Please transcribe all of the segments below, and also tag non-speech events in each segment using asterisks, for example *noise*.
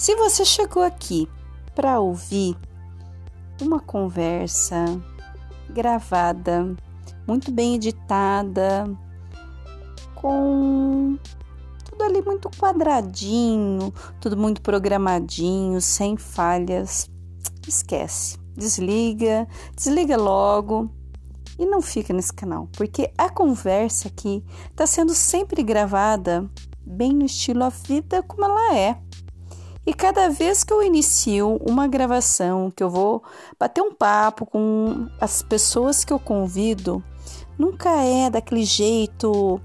se você chegou aqui para ouvir uma conversa gravada, muito bem editada, com tudo ali muito quadradinho, tudo muito programadinho, sem falhas, esquece. Desliga, desliga logo e não fica nesse canal, porque a conversa aqui está sendo sempre gravada bem no estilo A Vida Como Ela É. E cada vez que eu inicio uma gravação, que eu vou bater um papo com as pessoas que eu convido, nunca é daquele jeito,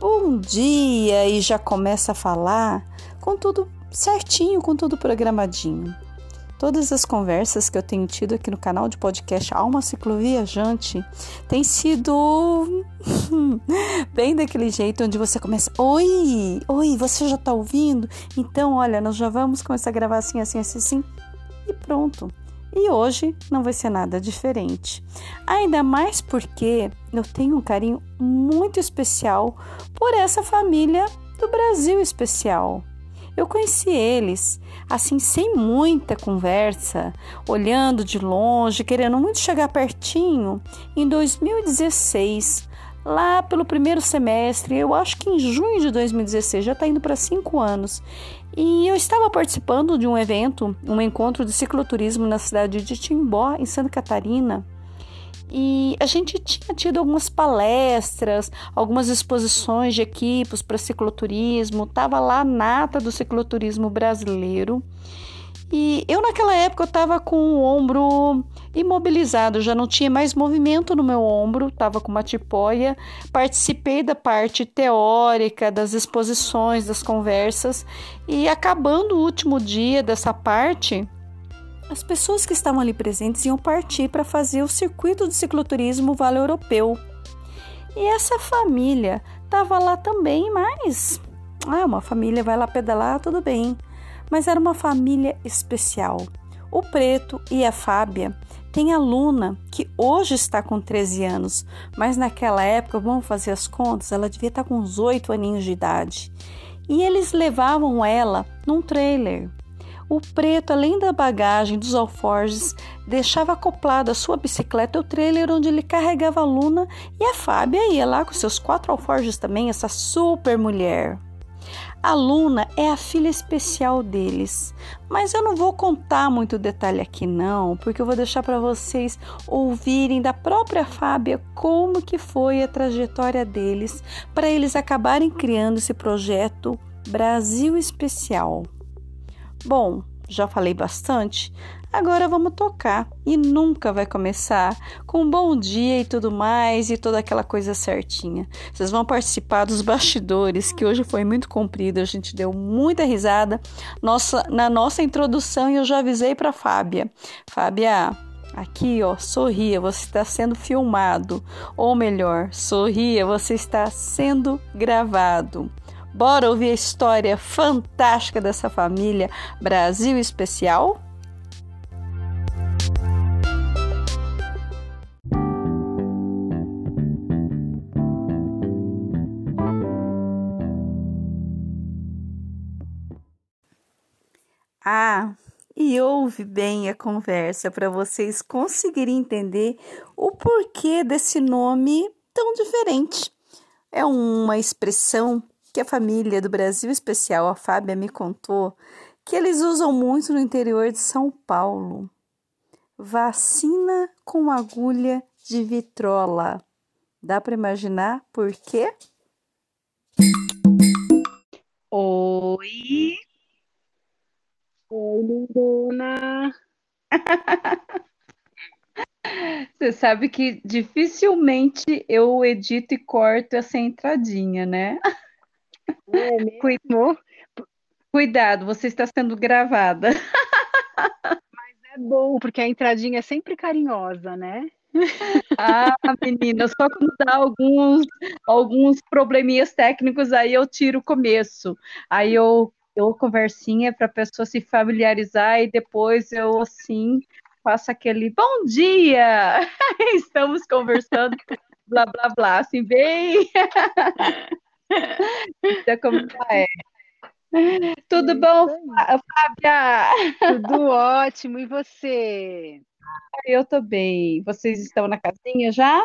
bom dia, e já começa a falar, com tudo certinho, com tudo programadinho. Todas as conversas que eu tenho tido aqui no canal de podcast Alma Cicloviajante tem sido *laughs* bem daquele jeito onde você começa: Oi, oi, você já tá ouvindo? Então, olha, nós já vamos começar a gravar assim, assim, assim, assim. E pronto. E hoje não vai ser nada diferente. Ainda mais porque eu tenho um carinho muito especial por essa família do Brasil especial. Eu conheci eles, assim, sem muita conversa, olhando de longe, querendo muito chegar pertinho, em 2016, lá pelo primeiro semestre, eu acho que em junho de 2016, já está indo para cinco anos. E eu estava participando de um evento, um encontro de cicloturismo na cidade de Timbó, em Santa Catarina. E a gente tinha tido algumas palestras, algumas exposições de equipes para cicloturismo, estava lá a nata do cicloturismo brasileiro. E eu naquela época eu estava com o ombro imobilizado, já não tinha mais movimento no meu ombro, estava com uma tipóia. Participei da parte teórica, das exposições, das conversas e acabando o último dia dessa parte, as pessoas que estavam ali presentes iam partir para fazer o circuito de cicloturismo Vale Europeu. E essa família estava lá também, mas ah, uma família vai lá pedalar, tudo bem mas era uma família especial. O Preto e a Fábia têm a Luna, que hoje está com 13 anos, mas naquela época, vamos fazer as contas, ela devia estar com uns 8 aninhos de idade. E eles levavam ela num trailer. O preto, além da bagagem dos alforjes, deixava acoplado a sua bicicleta o trailer onde ele carregava a Luna e a Fábia ia lá com seus quatro alforjes também, essa super mulher. A Luna é a filha especial deles, mas eu não vou contar muito detalhe aqui não, porque eu vou deixar para vocês ouvirem da própria Fábia como que foi a trajetória deles para eles acabarem criando esse projeto Brasil Especial. Bom, já falei bastante, Agora vamos tocar e nunca vai começar com bom dia e tudo mais e toda aquela coisa certinha. Vocês vão participar dos bastidores que hoje foi muito comprido, a gente deu muita risada. Nossa, na nossa introdução eu já avisei para Fábia. Fábia, Aqui, ó, sorria, você está sendo filmado. Ou melhor, sorria, você está sendo gravado. Bora ouvir a história fantástica dessa família Brasil Especial? Ah, e ouve bem a conversa para vocês conseguirem entender o porquê desse nome tão diferente. É uma expressão que a família do Brasil Especial, a Fábia, me contou que eles usam muito no interior de São Paulo. Vacina com agulha de vitrola. Dá para imaginar por quê? Oi! Oi, lindona. *laughs* Você sabe que dificilmente eu edito e corto essa entradinha, né? *laughs* É? Cuidado, você está sendo gravada. Mas é bom, porque a entradinha é sempre carinhosa, né? Ah, menina, só quando dá alguns, alguns probleminhas técnicos, aí eu tiro o começo. Aí eu eu conversinha para a pessoa se familiarizar e depois eu assim faço aquele bom dia, *laughs* estamos conversando, blá blá blá, assim bem. Então, como é? Tudo bom, Fábia? Tudo ótimo, e você? Eu tô bem. Vocês estão na casinha já?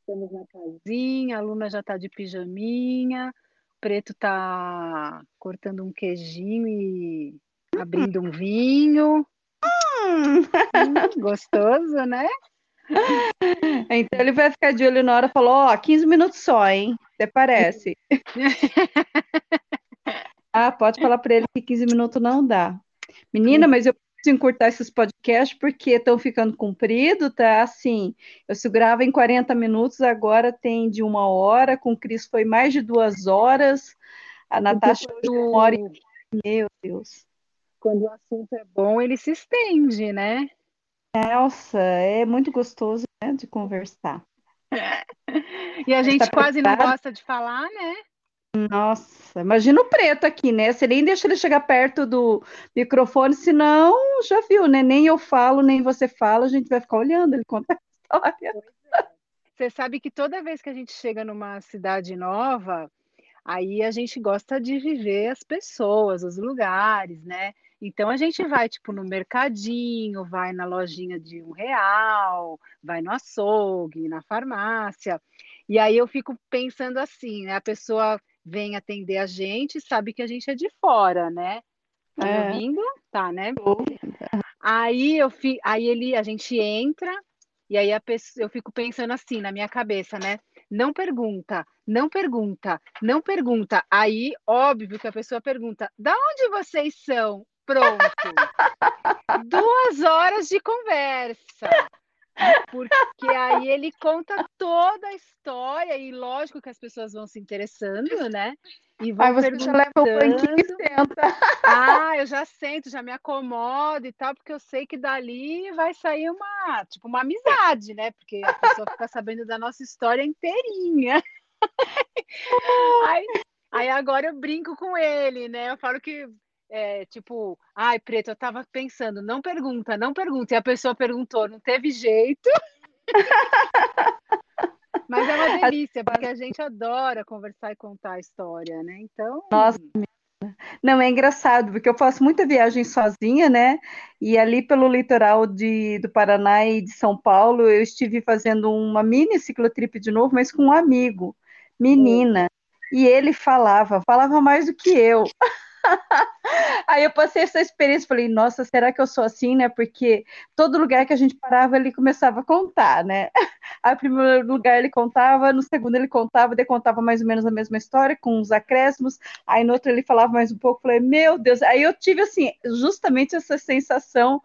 Estamos na casinha, a Luna já está de pijaminha. Preto tá cortando um queijinho e abrindo um vinho. Hum. Hum, gostoso, né? *laughs* Então ele vai ficar de olho na hora e falou: Ó, 15 minutos só, hein? Até parece. *laughs* ah, pode falar para ele que 15 minutos não dá. Menina, mas eu encurtar esses podcasts porque estão ficando comprido, tá? Assim, eu segurava em 40 minutos, agora tem de uma hora, com o Cris foi mais de duas horas, a Natasha uma hora e... Meu Deus. Quando o assunto é bom, ele se estende, né? Nossa, é muito gostoso né, de conversar. E a gente tá quase não gosta de falar, né? Nossa, imagina o preto aqui, né? Você nem deixa ele chegar perto do microfone, senão já viu, né? Nem eu falo, nem você fala, a gente vai ficar olhando ele contar a história. É. Você sabe que toda vez que a gente chega numa cidade nova, aí a gente gosta de viver as pessoas, os lugares, né? Então a gente vai tipo no mercadinho, vai na lojinha de um real, vai no açougue, na farmácia. E aí eu fico pensando assim, né? A pessoa vem atender a gente, sabe que a gente é de fora, né? Tá é. ouvindo? Tá, né? Aí eu fi... aí ele, a gente entra e aí a pessoa, eu fico pensando assim na minha cabeça, né? Não pergunta, não pergunta, não pergunta. Aí, óbvio que a pessoa pergunta: "Da onde vocês são?" Pronto. Duas horas de conversa. Porque aí ele conta toda a história, e lógico que as pessoas vão se interessando, né? E vão Aí você já leva o banquinho e senta. Ah, eu já sento, já me acomodo e tal, porque eu sei que dali vai sair uma, tipo, uma amizade, né? Porque a pessoa fica sabendo da nossa história inteirinha. aí, aí agora eu brinco com ele, né? Eu falo que é, tipo, ai, Preto, eu tava pensando, não pergunta, não pergunta. E a pessoa perguntou, não teve jeito. *laughs* Mas é uma delícia, porque a gente adora conversar e contar a história, né? Então. Nossa, não, é engraçado, porque eu faço muita viagem sozinha, né? E ali pelo litoral de, do Paraná e de São Paulo, eu estive fazendo uma mini ciclotrip de novo, mas com um amigo, menina. E ele falava, falava mais do que eu. *laughs* Aí eu passei essa experiência, falei, nossa, será que eu sou assim, né? Porque todo lugar que a gente parava, ele começava a contar, né? *laughs* Aí no primeiro lugar ele contava, no segundo ele contava, daí contava mais ou menos a mesma história, com os acréscimos, aí no outro ele falava mais um pouco, falei, meu Deus, aí eu tive, assim, justamente essa sensação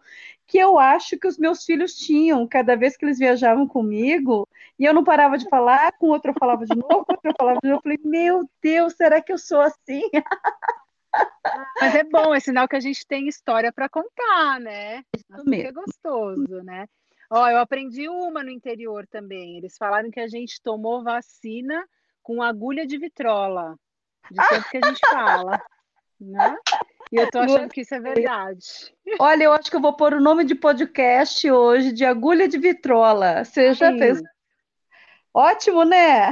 que eu acho que os meus filhos tinham, cada vez que eles viajavam comigo, e eu não parava de falar, com outro eu falava de novo, com outro eu falava de novo, eu falei, meu Deus, será que eu sou assim? *laughs* Mas é bom, é sinal que a gente tem história para contar, né? Isso mesmo. é gostoso, né? Ó, eu aprendi uma no interior também. Eles falaram que a gente tomou vacina com agulha de vitrola, de tanto que a gente fala, né? E eu tô achando que isso é verdade. Olha, eu acho que eu vou pôr o nome de podcast hoje de agulha de vitrola. Você já Sim. fez? Ótimo, né?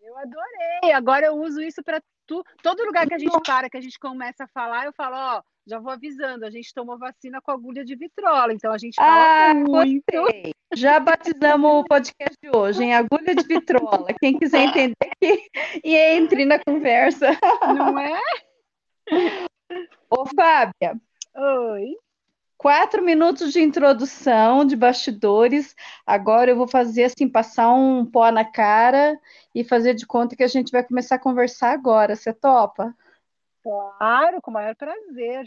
Eu adorei. Agora eu uso isso para tu, todo lugar que a gente para, que a gente começa a falar, eu falo, ó, já vou avisando, a gente tomou vacina com agulha de vitrola, então a gente fala ah, muito. Gostei. Já batizamos o podcast de hoje em agulha de vitrola. Quem quiser entender que e entre na conversa. Não é? *laughs* Ô, Fábia. Oi. Quatro minutos de introdução, de bastidores. Agora eu vou fazer assim, passar um pó na cara e fazer de conta que a gente vai começar a conversar agora. Você topa? Claro, com o maior prazer.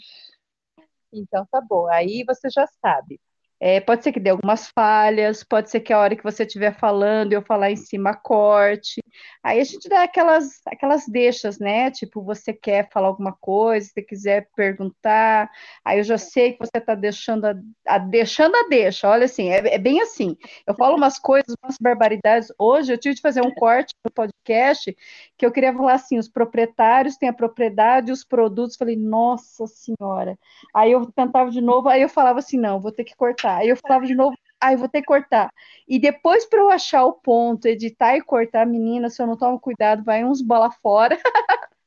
Então tá bom. Aí você já sabe. É, pode ser que dê algumas falhas, pode ser que a hora que você estiver falando eu falar em cima corte. Aí a gente dá aquelas, aquelas deixas, né? Tipo, você quer falar alguma coisa, se quiser perguntar, aí eu já sei que você está deixando a, a, deixando a deixa. Olha assim, é, é, bem assim. Eu falo umas coisas, umas barbaridades. Hoje eu tive de fazer um corte no podcast que eu queria falar assim: os proprietários têm a propriedade, os produtos. Falei, nossa senhora. Aí eu tentava de novo, aí eu falava assim: não, vou ter que cortar Aí eu falava de novo, aí vou ter que cortar. E depois para eu achar o ponto, editar e cortar, menina, se eu não tomo cuidado, vai uns bola fora. *laughs*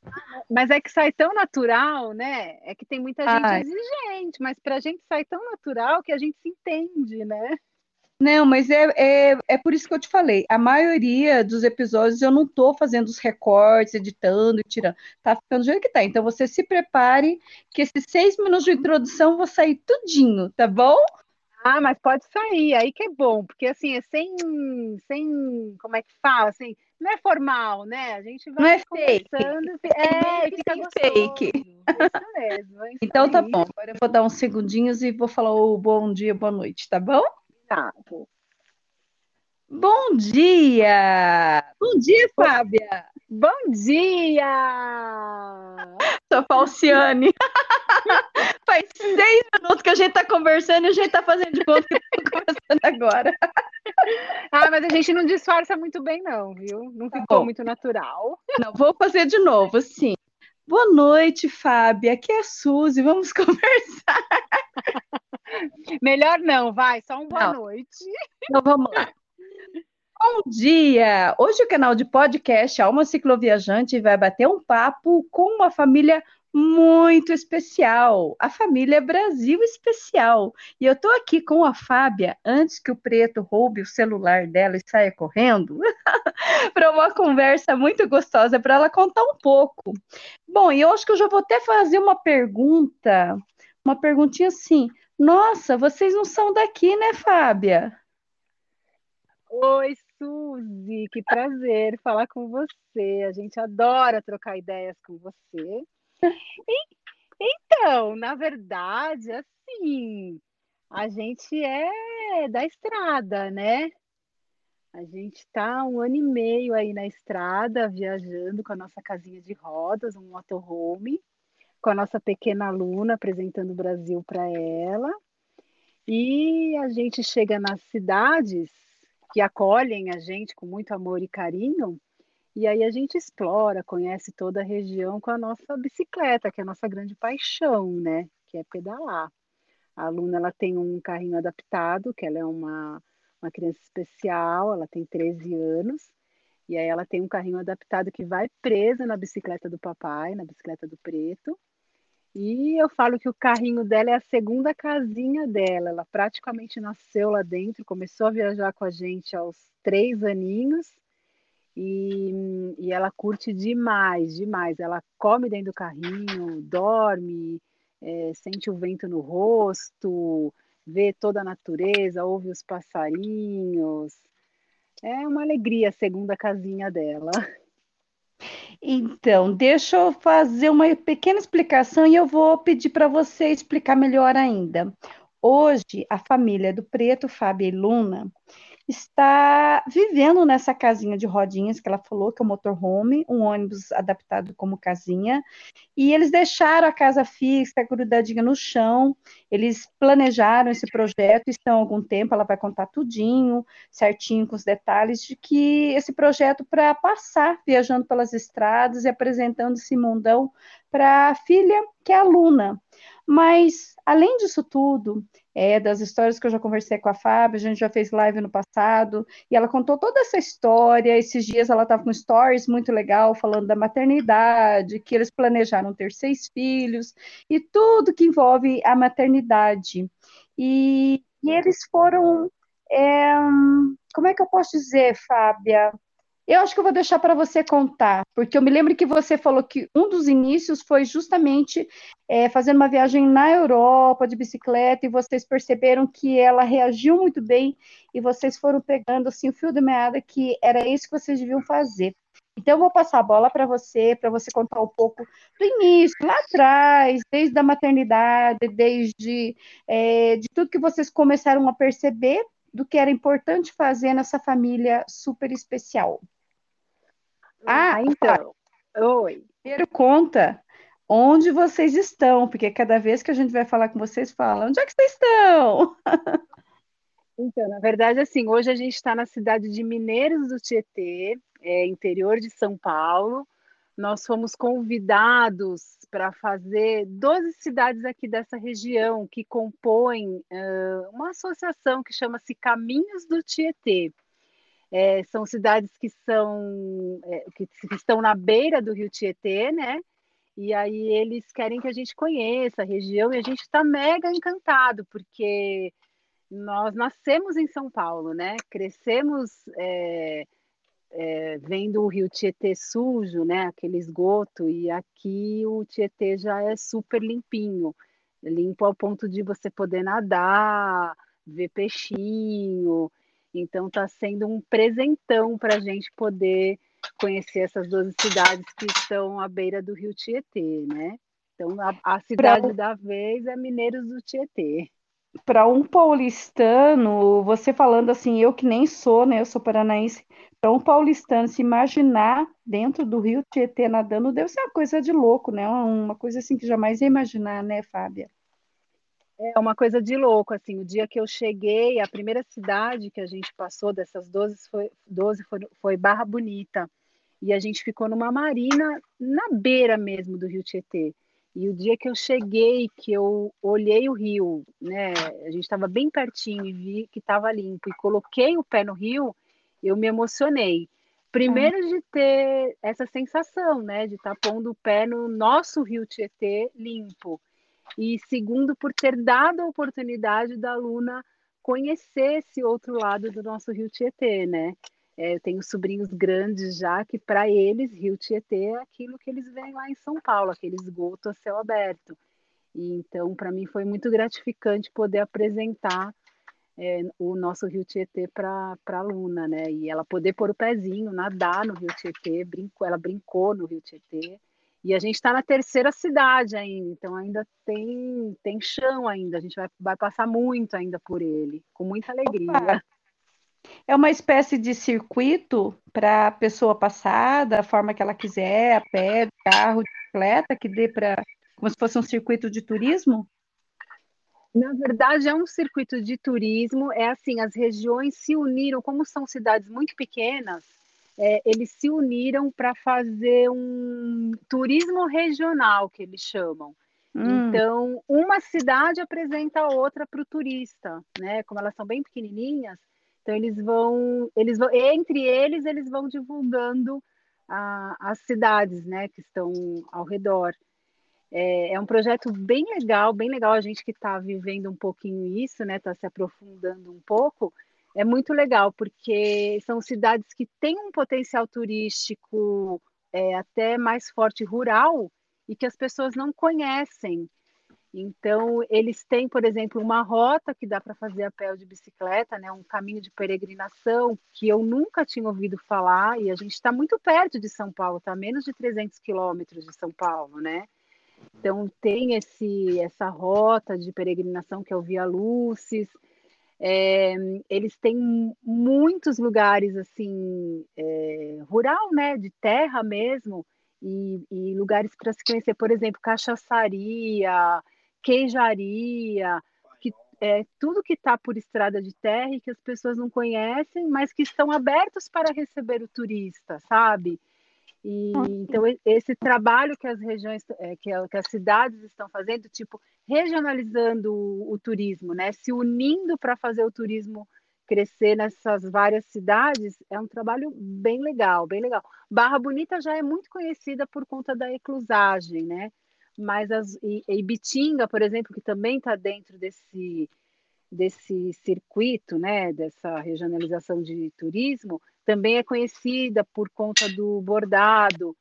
Mas é que sai tão natural, né? É que tem muita gente Ai. exigente, mas para a gente sai tão natural que a gente se entende, né? Não, mas é, é, é por isso que eu te falei. A maioria dos episódios eu não estou fazendo os recortes, editando e tirando. Tá ficando do jeito que tá. Então você se prepare que esses seis minutos de introdução vou sair tudinho, tá bom? Ah, mas pode sair, aí que é bom, porque assim, é sem, sem, como é que fala, assim, não é formal, né? A gente vai não é conversando, fake. é, fica fake. Isso mesmo. Isso então tá bom, agora eu vou dar uns segundinhos e vou falar o bom dia, boa noite, tá bom? Tá. Bom dia! Bom dia, Fábia! Bom dia! Sou Falciane. *laughs* Faz seis minutos que a gente tá conversando e a gente tá fazendo de conta que tá conversando agora. *laughs* Ah, mas a gente não disfarça muito bem, não, viu? Não tá ficou Bom, muito natural. Não, vou fazer de novo, sim. Boa noite, Fábia. Aqui é a Suzy, vamos *laughs* conversar. Melhor não, vai, só um boa não. noite. Então vamos lá. Bom dia! Hoje o canal de podcast Alma Cicloviajante vai bater um papo com uma família muito especial, a família Brasil Especial. E eu tô aqui com a Fábia, antes que o preto roube o celular dela e saia correndo, *laughs* para uma conversa muito gostosa para ela contar um pouco. Bom, e eu acho que eu já vou até fazer uma pergunta, uma perguntinha assim. Nossa, vocês não são daqui, né, Fábia? Oi, Suzy, que prazer falar com você. A gente adora trocar ideias com você. E, Então, na verdade, assim, a gente é da estrada, né? A gente está um ano e meio aí na estrada, viajando com a nossa casinha de rodas, um motorhome, com a nossa pequena aluna, apresentando o Brasil para ela. E a gente chega nas cidades que acolhem a gente com muito amor e carinho, e aí a gente explora, conhece toda a região com a nossa bicicleta, que é a nossa grande paixão, né? Que é pedalar. A aluna ela tem um carrinho adaptado, que ela é uma, uma criança especial, ela tem 13 anos, e aí ela tem um carrinho adaptado que vai presa na bicicleta do papai, na bicicleta do preto. E eu falo que o carrinho dela é a segunda casinha dela. Ela praticamente nasceu lá dentro, começou a viajar com a gente aos três aninhos. E, e ela curte demais, demais. Ela come dentro do carrinho, dorme, é, sente o vento no rosto, vê toda a natureza, ouve os passarinhos. É uma alegria a segunda casinha dela. *laughs* Então, deixa eu fazer uma pequena explicação e eu vou pedir para você explicar melhor ainda. Hoje, a família do Preto, Fábio e Luna, está vivendo nessa casinha de rodinhas que ela falou, que é o motorhome, um ônibus adaptado como casinha, e eles deixaram a casa fixa, grudadinha no chão, eles planejaram esse projeto, estão há algum tempo, ela vai contar tudinho, certinho, com os detalhes, de que esse projeto para passar viajando pelas estradas e apresentando esse mundão para a filha, que é aluna. Mas, além disso tudo, é, das histórias que eu já conversei com a Fábio, a gente já fez live no passado, e ela contou toda essa história. Esses dias ela estava com stories muito legal, falando da maternidade, que eles planejaram ter seis filhos, e tudo que envolve a maternidade. E, e eles foram. É, como é que eu posso dizer, Fábia? Eu acho que eu vou deixar para você contar, porque eu me lembro que você falou que um dos inícios foi justamente é, fazendo uma viagem na Europa de bicicleta e vocês perceberam que ela reagiu muito bem e vocês foram pegando assim o fio de meada que era isso que vocês deviam fazer. Então, eu vou passar a bola para você, para você contar um pouco do início, lá atrás, desde a maternidade, desde é, de tudo que vocês começaram a perceber do que era importante fazer nessa família super especial. Ah, ah então. Oi. Primeiro conta onde vocês estão, porque cada vez que a gente vai falar com vocês, fala, onde é que vocês estão? *laughs* Então, na verdade, assim, hoje a gente está na cidade de Mineiros do Tietê, é, interior de São Paulo. Nós fomos convidados para fazer 12 cidades aqui dessa região que compõem uh, uma associação que chama-se Caminhos do Tietê. É, são cidades que são é, que, estão na beira do Rio Tietê, né? E aí eles querem que a gente conheça a região e a gente está mega encantado porque nós nascemos em São Paulo, né? Crescemos é, é, vendo o rio Tietê sujo, né, aquele esgoto, e aqui o Tietê já é super limpinho, limpo ao ponto de você poder nadar, ver peixinho. Então está sendo um presentão para a gente poder conhecer essas 12 cidades que estão à beira do rio Tietê, né? Então a, a cidade pra... da vez é Mineiros do Tietê para um paulistano, você falando assim, eu que nem sou, né? Eu sou paranaense, para um paulistano se imaginar dentro do rio Tietê nadando deve ser uma coisa de louco, né? Uma coisa assim que jamais ia imaginar, né, Fábia? É uma coisa de louco, assim, o dia que eu cheguei, a primeira cidade que a gente passou dessas 12 foi, 12 foi, foi Barra Bonita, e a gente ficou numa marina na beira mesmo do rio Tietê. E o dia que eu cheguei, que eu olhei o rio, né, a gente estava bem pertinho e vi que estava limpo e coloquei o pé no rio, eu me emocionei. Primeiro de ter essa sensação, né, de estar tá pondo o pé no nosso rio Tietê limpo. E segundo, por ter dado a oportunidade da Luna conhecer esse outro lado do nosso rio Tietê, né? É, eu tenho sobrinhos grandes já que, para eles, Rio Tietê é aquilo que eles veem lá em São Paulo, aquele esgoto a céu aberto. E, então, para mim, foi muito gratificante poder apresentar é, o nosso Rio Tietê para a Luna, né? E ela poder pôr o pezinho, nadar no Rio Tietê, brincou, ela brincou no Rio Tietê. E a gente está na terceira cidade ainda, então ainda tem, tem chão ainda, a gente vai, vai passar muito ainda por ele, com muita alegria. Opa. É uma espécie de circuito para a pessoa passar da forma que ela quiser, a pé, carro, bicicleta, que dê para. como se fosse um circuito de turismo? Na verdade, é um circuito de turismo. É assim, as regiões se uniram, como são cidades muito pequenas, é, eles se uniram para fazer um turismo regional, que eles chamam. Hum. Então, uma cidade apresenta a outra para o turista, né? Como elas são bem pequenininhas, então eles vão, eles vão, entre eles eles vão divulgando a, as cidades, né, que estão ao redor. É, é, um projeto bem legal, bem legal a gente que está vivendo um pouquinho isso, né? Está se aprofundando um pouco. É muito legal, porque são cidades que têm um potencial turístico é, até mais forte rural e que as pessoas não conhecem. Então, eles têm, por exemplo, uma rota que dá para fazer a pé de bicicleta, né? um caminho de peregrinação que eu nunca tinha ouvido falar, e a gente está muito perto de São Paulo, está a menos de 300 quilômetros de São Paulo, né? Então tem esse essa rota de peregrinação que é o Via Lucis. É, eles têm muitos lugares assim é, rural, né, de terra mesmo, e, e lugares para se conhecer, por exemplo, cachaçaria, queijaria, que é tudo que está por estrada de terra e que as pessoas não conhecem, mas que estão abertos para receber o turista, sabe? E, então, esse trabalho que as regiões, é, que, que, as cidades estão fazendo, tipo, regionalizando o, o turismo, né? Se unindo para fazer o turismo crescer nessas várias cidades, é um trabalho bem legal, bem legal. Barra Bonita já é muito conhecida por conta da eclusagem, né? Mas as, e, e Bitinga, por exemplo, que também está dentro desse, desse circuito, né? Dessa regionalização de turismo, também é conhecida por conta do bordado,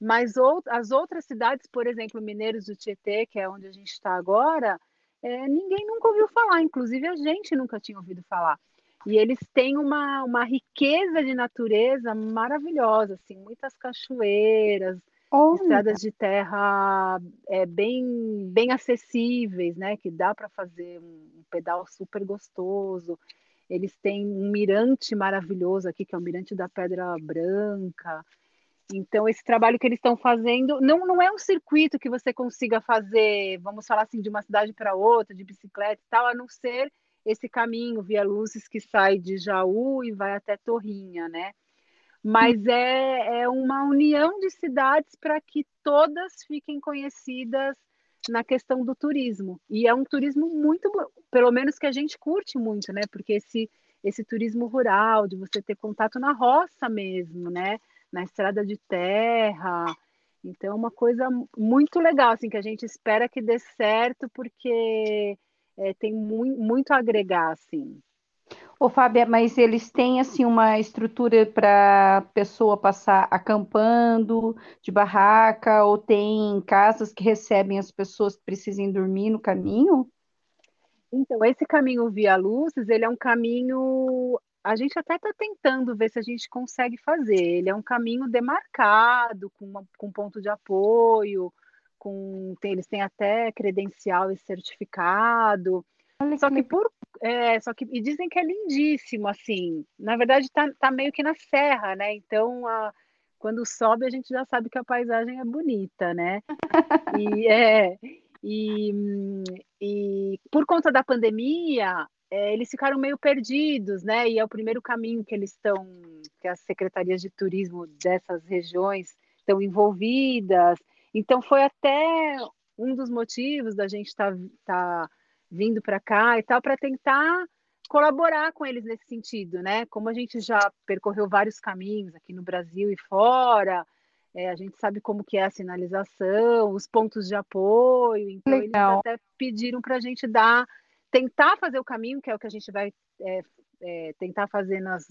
mas ou, as outras cidades, por exemplo, Mineiros do Tietê, que é onde a gente está agora, é, ninguém nunca ouviu falar, inclusive a gente nunca tinha ouvido falar. E eles têm uma, uma riqueza de natureza maravilhosa, assim, muitas cachoeiras, oh, estradas de terra é, bem, bem acessíveis, né? Que dá para fazer um pedal super gostoso. Eles têm um mirante maravilhoso aqui, que é o Mirante da Pedra Branca. Então, esse trabalho que eles estão fazendo não, não é um circuito que você consiga fazer, vamos falar assim, de uma cidade para outra, de bicicleta e tal, a não ser esse caminho via Luzes que sai de Jaú e vai até Torrinha, né? Mas é, é uma união de cidades para que todas fiquem conhecidas na questão do turismo. E é um turismo muito, pelo menos que a gente curte muito, né? Porque esse, esse turismo rural, de você ter contato na roça mesmo, né? Na estrada de terra. Então, é uma coisa muito legal, assim, que a gente espera que dê certo, porque é, tem muito, muito a agregar, assim. Ô, Fábia, mas eles têm assim uma estrutura para pessoa passar acampando de barraca ou tem casas que recebem as pessoas que precisem dormir no caminho? Então, esse caminho via Luzes, ele é um caminho. A gente até está tentando ver se a gente consegue fazer. Ele é um caminho demarcado, com, uma, com ponto de apoio, com tem, eles têm até credencial e certificado. Olha só que, que por é, só que e dizem que é lindíssimo assim. Na verdade tá, tá meio que na serra, né? Então a, quando sobe a gente já sabe que a paisagem é bonita, né? e *laughs* é e, e por conta da pandemia é, eles ficaram meio perdidos, né? E é o primeiro caminho que eles estão, que as secretarias de turismo dessas regiões estão envolvidas. Então foi até um dos motivos da gente estar tá, tá vindo para cá e tal, para tentar colaborar com eles nesse sentido, né? Como a gente já percorreu vários caminhos aqui no Brasil e fora, é, a gente sabe como que é a sinalização, os pontos de apoio, então Legal. eles até pediram para a gente dar, tentar fazer o caminho, que é o que a gente vai é, é, tentar fazer nas,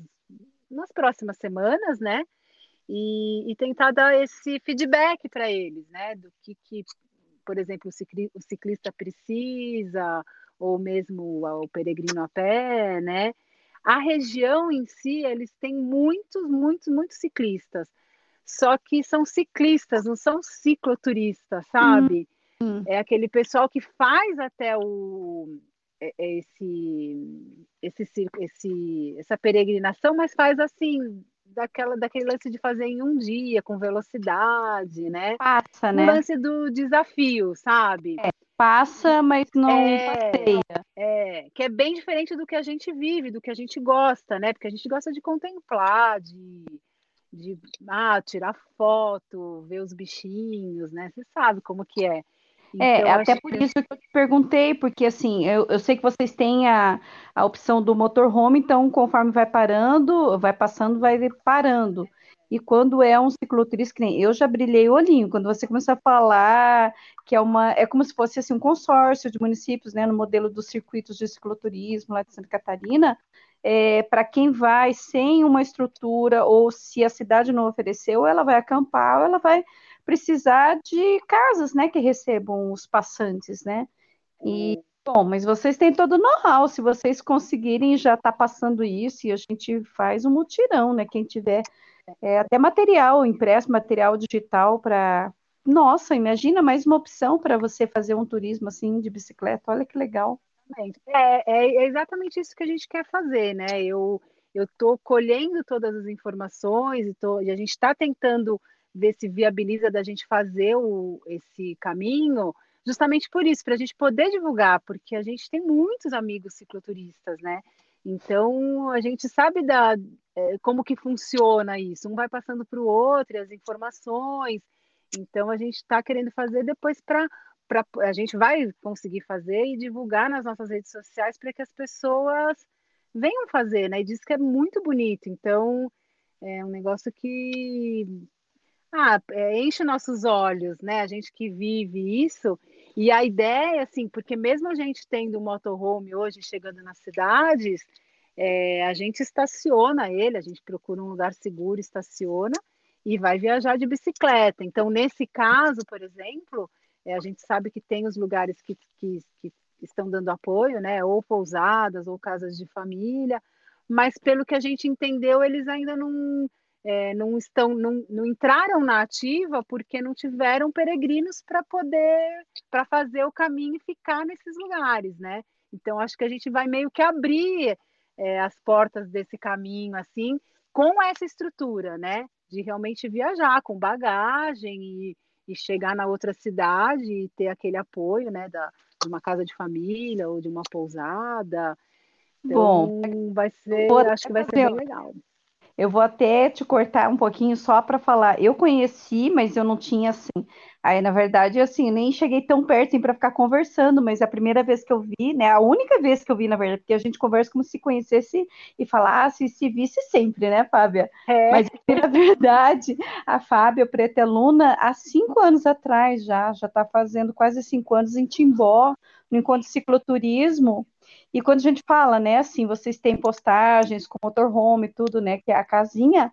nas próximas semanas, né? E, e tentar dar esse feedback para eles, né? Do que, que por exemplo, o ciclista precisa, ou mesmo o peregrino a pé, né? A região em si, eles têm muitos, muitos, muitos ciclistas. só que são ciclistas, não são cicloturistas, sabe? Hum. É aquele pessoal que faz até o é, é esse, esse, esse, essa peregrinação, mas faz assim, daquela, daquele lance de fazer em um dia, com velocidade, né? Passa, né? O lance do desafio, sabe? É, passa, mas não é, passeia. É, que é bem diferente do que a gente vive, do que a gente gosta, né? Porque a gente gosta de contemplar, de, de ah, tirar foto, ver os bichinhos, né? Você sabe como que é. É, então, é, até por que... isso que eu te perguntei, porque assim, eu, eu sei que vocês têm a, a opção do motorhome, então conforme vai parando, vai passando, vai parando. E quando é um cicloturista, que nem eu já brilhei o olhinho, quando você começa a falar que é uma, é como se fosse assim, um consórcio de municípios, né, no modelo dos circuitos de cicloturismo lá de Santa Catarina, é, para quem vai sem uma estrutura, ou se a cidade não ofereceu, ela vai acampar, ou ela vai precisar de casas, né, que recebam os passantes, né? E bom, mas vocês têm todo o know-how, se vocês conseguirem já tá passando isso e a gente faz um mutirão, né? Quem tiver é, até material impresso, material digital para nossa, imagina mais uma opção para você fazer um turismo assim de bicicleta. Olha que legal. É, é, é exatamente isso que a gente quer fazer, né? Eu eu estou colhendo todas as informações e, tô, e a gente está tentando ver se viabiliza da gente fazer o, esse caminho, justamente por isso, para a gente poder divulgar, porque a gente tem muitos amigos cicloturistas, né? Então a gente sabe da, é, como que funciona isso, um vai passando para o outro, as informações. Então a gente está querendo fazer depois para a gente vai conseguir fazer e divulgar nas nossas redes sociais para que as pessoas venham fazer, né? E diz que é muito bonito. Então é um negócio que ah, é, enche nossos olhos, né? A gente que vive isso. E a ideia, assim, porque mesmo a gente tendo um motorhome hoje chegando nas cidades, é, a gente estaciona ele, a gente procura um lugar seguro, estaciona e vai viajar de bicicleta. Então, nesse caso, por exemplo, é, a gente sabe que tem os lugares que, que, que estão dando apoio, né? Ou pousadas, ou casas de família, mas pelo que a gente entendeu, eles ainda não é, não estão, não, não entraram na ativa porque não tiveram peregrinos para poder, para fazer o caminho e ficar nesses lugares, né? Então acho que a gente vai meio que abrir é, as portas desse caminho assim, com essa estrutura, né? De realmente viajar com bagagem e, e chegar na outra cidade e ter aquele apoio, né? Da, de uma casa de família ou de uma pousada. Então, Bom, vai ser, acho que vai ser bem legal. Eu vou até te cortar um pouquinho só para falar. Eu conheci, mas eu não tinha assim. Aí, na verdade, assim, nem cheguei tão perto assim, para ficar conversando, mas a primeira vez que eu vi, né? A única vez que eu vi, na verdade, porque a gente conversa como se conhecesse e falasse, se visse sempre, né, Fábia? É. Mas, na *laughs* verdade, a Fábia Preta é aluna há cinco anos atrás já, já está fazendo quase cinco anos em Timbó, no encontro cicloturismo. E quando a gente fala, né, assim, vocês têm postagens com motorhome e tudo, né, que é a casinha,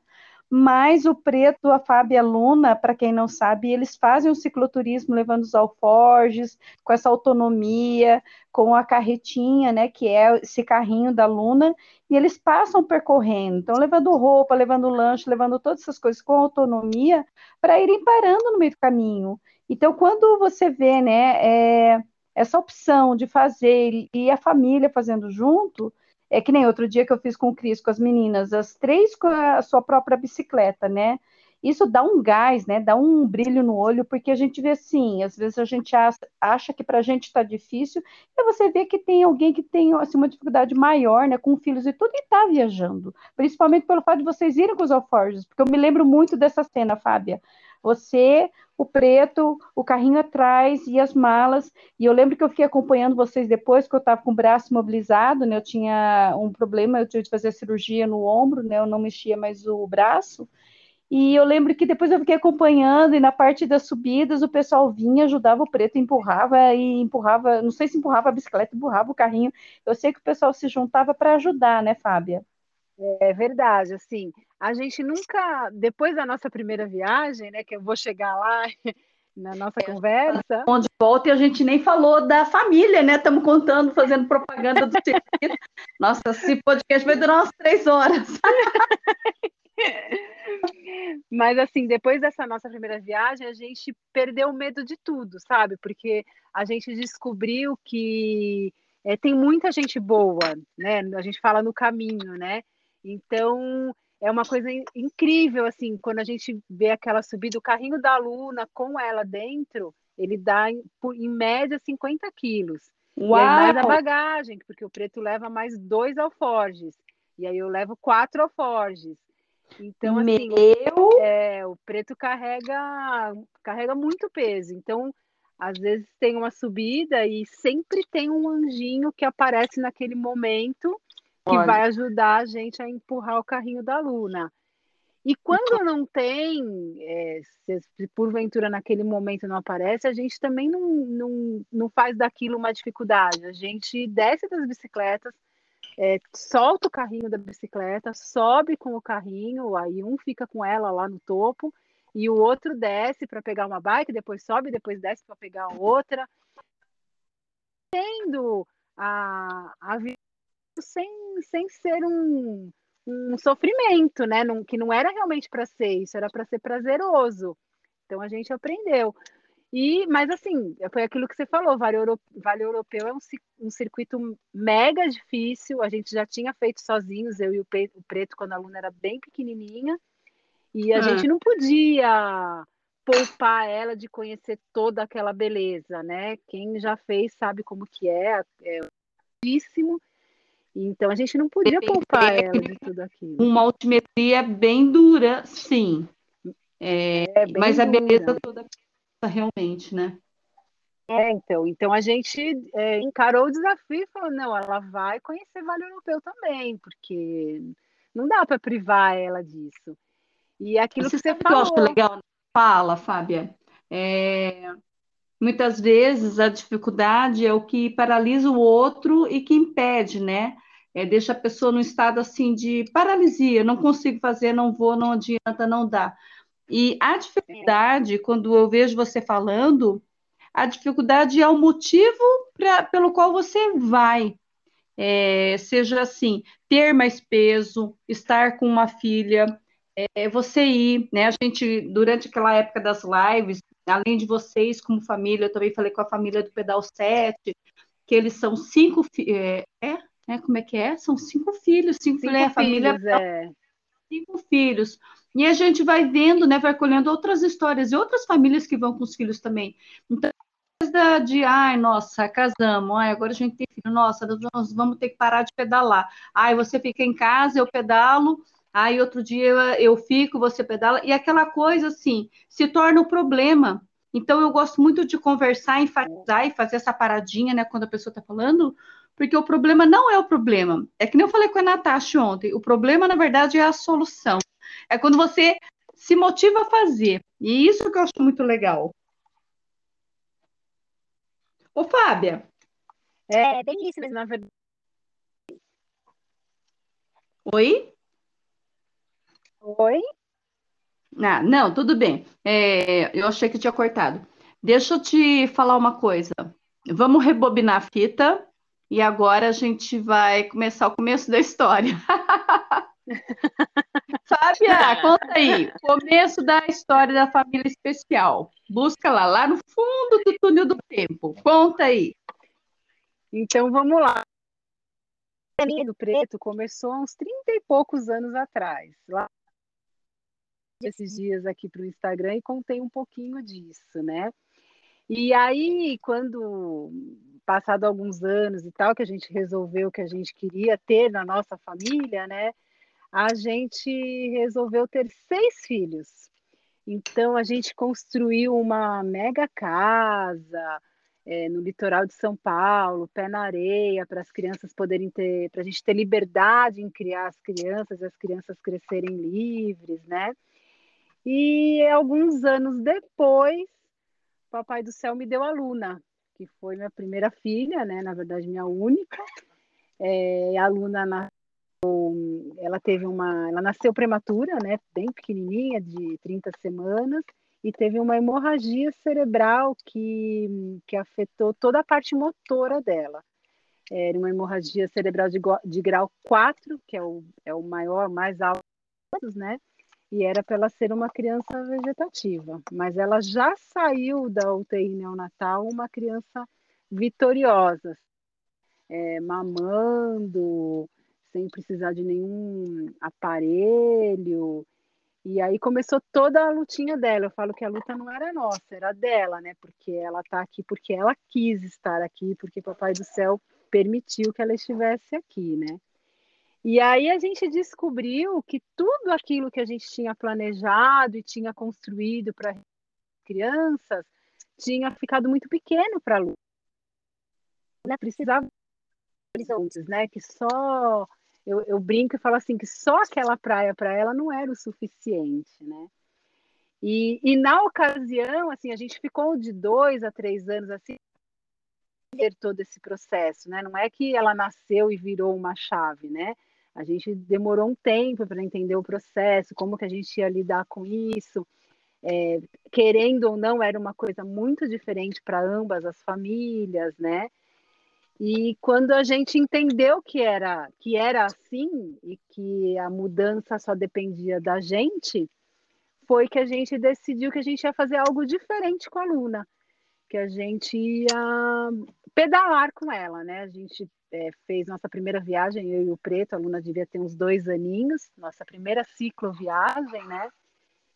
mas o Preto, a Fábio e a Luna, para quem não sabe, eles fazem o cicloturismo levando os alforjes, com essa autonomia, com a carretinha, né, que é esse carrinho da Luna, e eles passam percorrendo, então levando roupa, levando lanche, levando todas essas coisas com autonomia, para irem parando no meio do caminho. Então, quando você vê, né, é, essa opção de fazer e a família fazendo junto, é que nem outro dia que eu fiz com o Cris, com as meninas, as três com a sua própria bicicleta, né? Isso dá um gás, né? Dá um brilho no olho, porque a gente vê assim, às vezes a gente acha que para a gente está difícil, e você vê que tem alguém que tem assim, uma dificuldade maior, né? Com filhos e tudo, e está viajando. Principalmente pelo fato de vocês irem com os alforjes, porque eu me lembro muito dessa cena, Fábia. Você, o preto, o carrinho atrás e as malas. E eu lembro que eu fiquei acompanhando vocês depois, que eu estava com o braço imobilizado, né? Eu tinha um problema, eu tive que fazer cirurgia no ombro, né? Eu não mexia mais o braço. E eu lembro que depois eu fiquei acompanhando, e na parte das subidas o pessoal vinha, ajudava o preto, empurrava e empurrava, não sei se empurrava a bicicleta, empurrava o carrinho. Eu sei que o pessoal se juntava para ajudar, né, Fábia? É verdade, assim, a gente nunca, depois da nossa primeira viagem, né, que eu vou chegar lá *laughs* na nossa é, conversa. Onde volta e a gente nem falou da família, né? Estamos contando, fazendo propaganda do circuito. *laughs* Nossa, esse podcast vai durar umas três horas. *laughs* Mas assim, depois dessa nossa primeira viagem, a gente perdeu o medo de tudo, sabe? Porque a gente descobriu que é, tem muita gente boa, né? A gente fala no caminho, né? Então é uma coisa incrível, assim, quando a gente vê aquela subida, o carrinho da Luna com ela dentro, ele dá em, em média 50 quilos. Uau! E mais a bagagem, porque o preto leva mais dois alforjes. E aí eu levo quatro alforjes. Então, assim, Meu... é, o preto carrega, carrega muito peso. Então, às vezes tem uma subida e sempre tem um anjinho que aparece naquele momento que Olha. vai ajudar a gente a empurrar o carrinho da Luna. E quando não tem, é, se porventura naquele momento não aparece, a gente também não, não, não faz daquilo uma dificuldade. A gente desce das bicicletas, é, solta o carrinho da bicicleta, sobe com o carrinho, aí um fica com ela lá no topo, e o outro desce para pegar uma bike, depois sobe, depois desce para pegar outra. Tendo a, a sem, sem ser um, um sofrimento, né? Não, que não era realmente para ser isso, era para ser prazeroso. Então a gente aprendeu. E, mas assim, foi aquilo que você falou, Vale, Euro, vale Europeu é um, um, circuito mega difícil, a gente já tinha feito sozinhos, eu e o, Pe, o Preto, quando a aluna era bem pequenininha, e a hum. gente não podia poupar ela de conhecer toda aquela beleza, né? Quem já fez sabe como que é, é lindíssimo, então a gente não podia poupar ela de tudo aquilo. Uma altimetria bem dura, sim. É, é mas dura. a beleza toda realmente, né? É, então, então a gente é, encarou o desafio e falou, não, ela vai conhecer Vale Europeu também, porque não dá para privar ela disso. E aquilo você que você falou. Que eu acho legal, fala, Fábia. É, muitas vezes a dificuldade é o que paralisa o outro e que impede, né? É, deixa a pessoa num estado assim de paralisia, não consigo fazer, não vou, não adianta, não dá. E a dificuldade, quando eu vejo você falando, a dificuldade é o motivo pra, pelo qual você vai. É, seja assim, ter mais peso, estar com uma filha, é, você ir, né? A gente, durante aquela época das lives, além de vocês como família, eu também falei com a família do Pedal 7, que eles são cinco, é, é, é como é que é? São cinco filhos, cinco, cinco filhos, a família é. cinco filhos. E a gente vai vendo, né, vai colhendo outras histórias e outras famílias que vão com os filhos também. Então, de, ai, nossa, casamos, ai, agora a gente tem filho, nossa, nós vamos ter que parar de pedalar. Ai, você fica em casa, eu pedalo, aí outro dia eu fico, você pedala, e aquela coisa assim, se torna um problema. Então eu gosto muito de conversar, enfatizar e fazer essa paradinha, né, quando a pessoa está falando, porque o problema não é o problema. É que nem eu falei com a Natasha ontem, o problema, na verdade, é a solução. É quando você se motiva a fazer. E isso que eu acho muito legal. Ô, Fábia. É, bem isso mesmo, na verdade. Oi? Oi? Ah, não, tudo bem. É, eu achei que tinha cortado. Deixa eu te falar uma coisa. Vamos rebobinar a fita e agora a gente vai começar o começo da história. *laughs* Fábia, conta aí. Começo da história da família especial. Busca lá, lá no fundo do túnel do tempo. Conta aí. Então vamos lá. A linha do preto começou há uns 30 e poucos anos atrás. Lá esses dias aqui para o Instagram e contei um pouquinho disso, né? E aí, quando passado alguns anos e tal, que a gente resolveu que a gente queria ter na nossa família, né? A gente resolveu ter seis filhos. Então a gente construiu uma mega casa é, no litoral de São Paulo, pé na areia, para as crianças poderem ter, para a gente ter liberdade em criar as crianças, as crianças crescerem livres, né? E alguns anos depois, Papai do Céu me deu a Luna, que foi minha primeira filha, né? Na verdade, minha única. É, a Luna nasceu, ela teve uma, ela nasceu prematura, né? Bem pequenininha, de 30 semanas, e teve uma hemorragia cerebral que, que afetou toda a parte motora dela. Era uma hemorragia cerebral de, de grau 4, que é o, é o maior, mais alto, né? E era para ela ser uma criança vegetativa, mas ela já saiu da UTI neonatal uma criança vitoriosa, é, mamando, sem precisar de nenhum aparelho. E aí começou toda a lutinha dela. Eu falo que a luta não era nossa, era dela, né? Porque ela está aqui porque ela quis estar aqui, porque Papai do Céu permitiu que ela estivesse aqui, né? E aí a gente descobriu que tudo aquilo que a gente tinha planejado e tinha construído para crianças tinha ficado muito pequeno para a Lu. Né? Precisava horizontes, né? Que só eu, eu brinco e falo assim que só aquela praia para ela não era o suficiente, né? E, e na ocasião, assim, a gente ficou de dois a três anos assim ver todo esse processo, né? Não é que ela nasceu e virou uma chave, né? A gente demorou um tempo para entender o processo, como que a gente ia lidar com isso. É, querendo ou não, era uma coisa muito diferente para ambas as famílias, né? E quando a gente entendeu que era que era assim e que a mudança só dependia da gente, foi que a gente decidiu que a gente ia fazer algo diferente com a Luna, que a gente ia pedalar com ela, né? A gente é, fez nossa primeira viagem, eu e o Preto, a Luna devia ter uns dois aninhos, nossa primeira cicloviagem, né?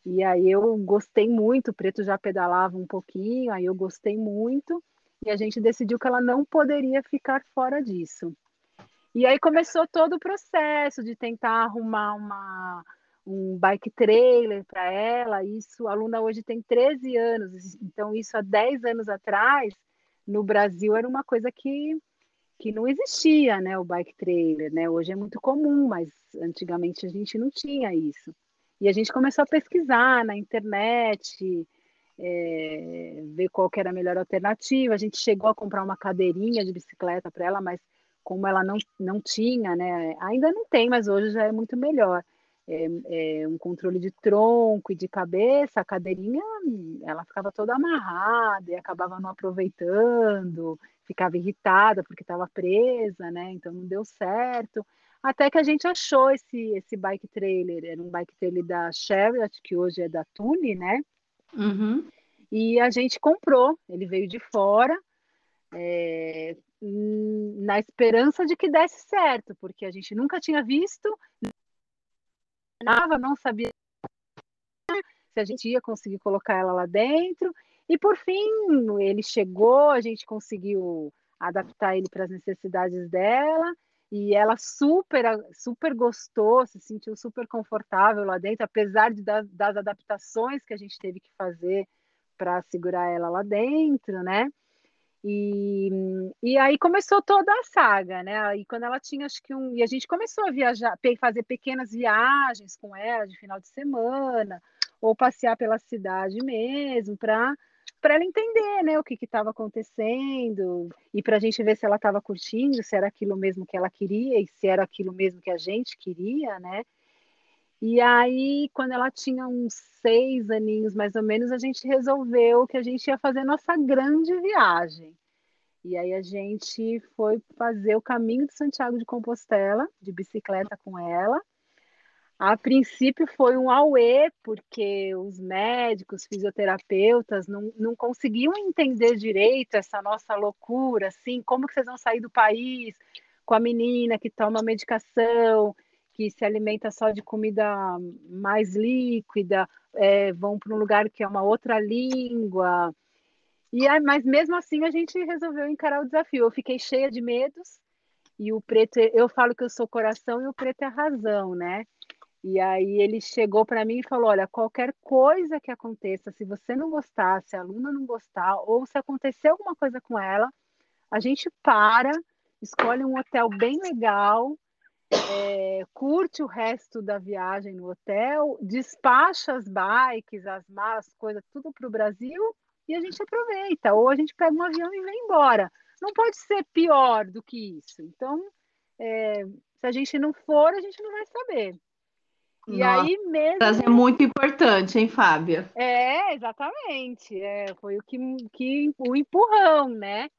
E aí eu gostei muito, o Preto já pedalava um pouquinho, aí eu gostei muito, e a gente decidiu que ela não poderia ficar fora disso. E aí começou todo o processo de tentar arrumar uma, um bike trailer para ela. Isso, a aluna hoje tem 13 anos, então isso há 10 anos atrás, no Brasil era uma coisa que que não existia, né, o bike trailer, né? Hoje é muito comum, mas antigamente a gente não tinha isso. E a gente começou a pesquisar na internet, é, ver qual era a melhor alternativa. A gente chegou a comprar uma cadeirinha de bicicleta para ela, mas como ela não, não tinha, né? Ainda não tem, mas hoje já é muito melhor. É, é, um controle de tronco e de cabeça, a cadeirinha ela ficava toda amarrada e acabava não aproveitando ficava irritada porque estava presa, né? Então não deu certo. Até que a gente achou esse, esse bike trailer, era um bike trailer da Chariot, que hoje é da Tule, né? Uhum. E a gente comprou, ele veio de fora, é, na esperança de que desse certo, porque a gente nunca tinha visto, não sabia se a gente ia conseguir colocar ela lá dentro, e por fim, ele chegou, a gente conseguiu adaptar ele para as necessidades dela, e ela super, super gostou, se sentiu super confortável lá dentro, apesar de, das, das adaptações que a gente teve que fazer para segurar ela lá dentro, né? E, e aí começou toda a saga, né? Aí quando ela tinha, acho que um. E a gente começou a viajar, fazer pequenas viagens com ela de final de semana, ou passear pela cidade mesmo, para para ela entender né, o que estava acontecendo e para a gente ver se ela estava curtindo, se era aquilo mesmo que ela queria e se era aquilo mesmo que a gente queria, né? E aí, quando ela tinha uns seis aninhos mais ou menos, a gente resolveu que a gente ia fazer nossa grande viagem. E aí a gente foi fazer o caminho de Santiago de Compostela, de bicicleta com ela. A princípio foi um auê, porque os médicos, fisioterapeutas não, não conseguiam entender direito essa nossa loucura, assim, como que vocês vão sair do país com a menina que toma medicação, que se alimenta só de comida mais líquida, é, vão para um lugar que é uma outra língua. E mas mesmo assim a gente resolveu encarar o desafio. Eu fiquei cheia de medos e o preto, eu falo que eu sou coração e o preto é razão, né? E aí ele chegou para mim e falou: Olha, qualquer coisa que aconteça, se você não gostar, se a aluna não gostar, ou se acontecer alguma coisa com ela, a gente para, escolhe um hotel bem legal, é, curte o resto da viagem no hotel, despacha as bikes, as malas, coisas, tudo para o Brasil e a gente aproveita. Ou a gente pega um avião e vem embora. Não pode ser pior do que isso. Então, é, se a gente não for, a gente não vai saber. E Nossa, aí mesmo. É muito importante, hein, Fábia? É, exatamente. É, foi o que, que o empurrão, né?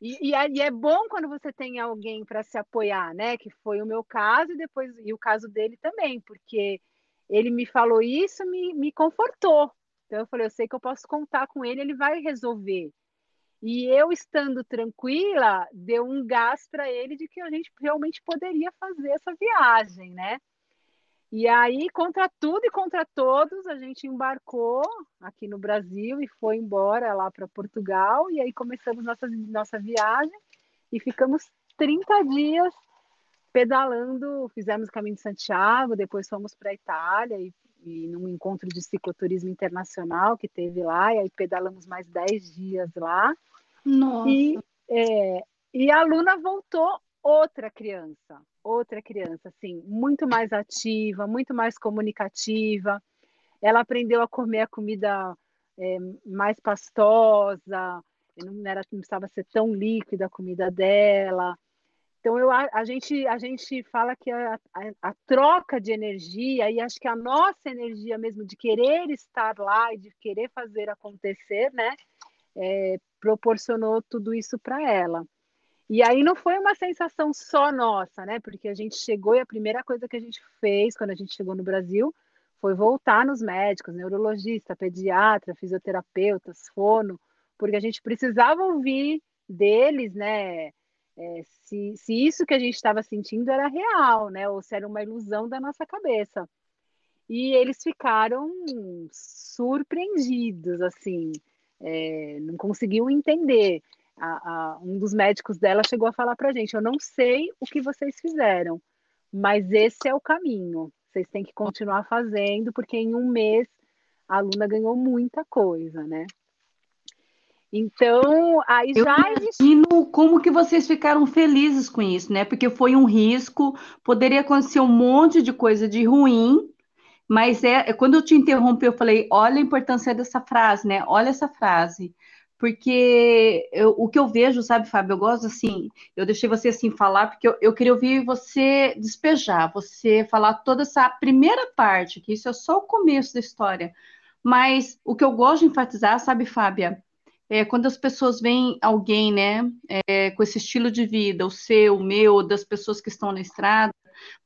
E, e, e é bom quando você tem alguém para se apoiar, né? Que foi o meu caso e depois e o caso dele também, porque ele me falou isso, me, me confortou. Então eu falei, eu sei que eu posso contar com ele, ele vai resolver. E eu estando tranquila, deu um gás para ele de que a gente realmente poderia fazer essa viagem, né? E aí, contra tudo e contra todos, a gente embarcou aqui no Brasil e foi embora lá para Portugal. E aí começamos nossa, nossa viagem e ficamos 30 dias pedalando. Fizemos o caminho de Santiago, depois fomos para a Itália e, e num encontro de cicloturismo internacional que teve lá. E aí pedalamos mais 10 dias lá. Nossa. E, é, e a Luna voltou outra criança, outra criança, assim, muito mais ativa, muito mais comunicativa. Ela aprendeu a comer a comida é, mais pastosa, não, era, não precisava ser tão líquida a comida dela. Então eu, a, a, gente, a gente fala que a, a, a, troca de energia e acho que a nossa energia mesmo de querer estar lá e de querer fazer acontecer, né, é, proporcionou tudo isso para ela. E aí não foi uma sensação só nossa, né? Porque a gente chegou e a primeira coisa que a gente fez quando a gente chegou no Brasil foi voltar nos médicos, neurologista, pediatra, fisioterapeutas, fono, porque a gente precisava ouvir deles, né? É, se, se isso que a gente estava sentindo era real, né? Ou se era uma ilusão da nossa cabeça. E eles ficaram surpreendidos, assim, é, não conseguiam entender a, a, um dos médicos dela chegou a falar para a gente: Eu não sei o que vocês fizeram, mas esse é o caminho. Vocês têm que continuar fazendo, porque em um mês a aluna ganhou muita coisa, né? Então, aí eu já imagino como que vocês ficaram felizes com isso, né? Porque foi um risco, poderia acontecer um monte de coisa de ruim, mas é quando eu te interrompi, eu falei, olha a importância dessa frase, né? Olha essa frase porque eu, o que eu vejo, sabe, Fábio, eu gosto assim, eu deixei você assim falar, porque eu, eu, queria ouvir você despejar, você falar toda essa primeira parte, que isso é só o começo da história. Mas o que eu gosto de enfatizar, sabe, Fábia, é quando as pessoas veem alguém, né, é, com esse estilo de vida, o seu, o meu, das pessoas que estão na estrada,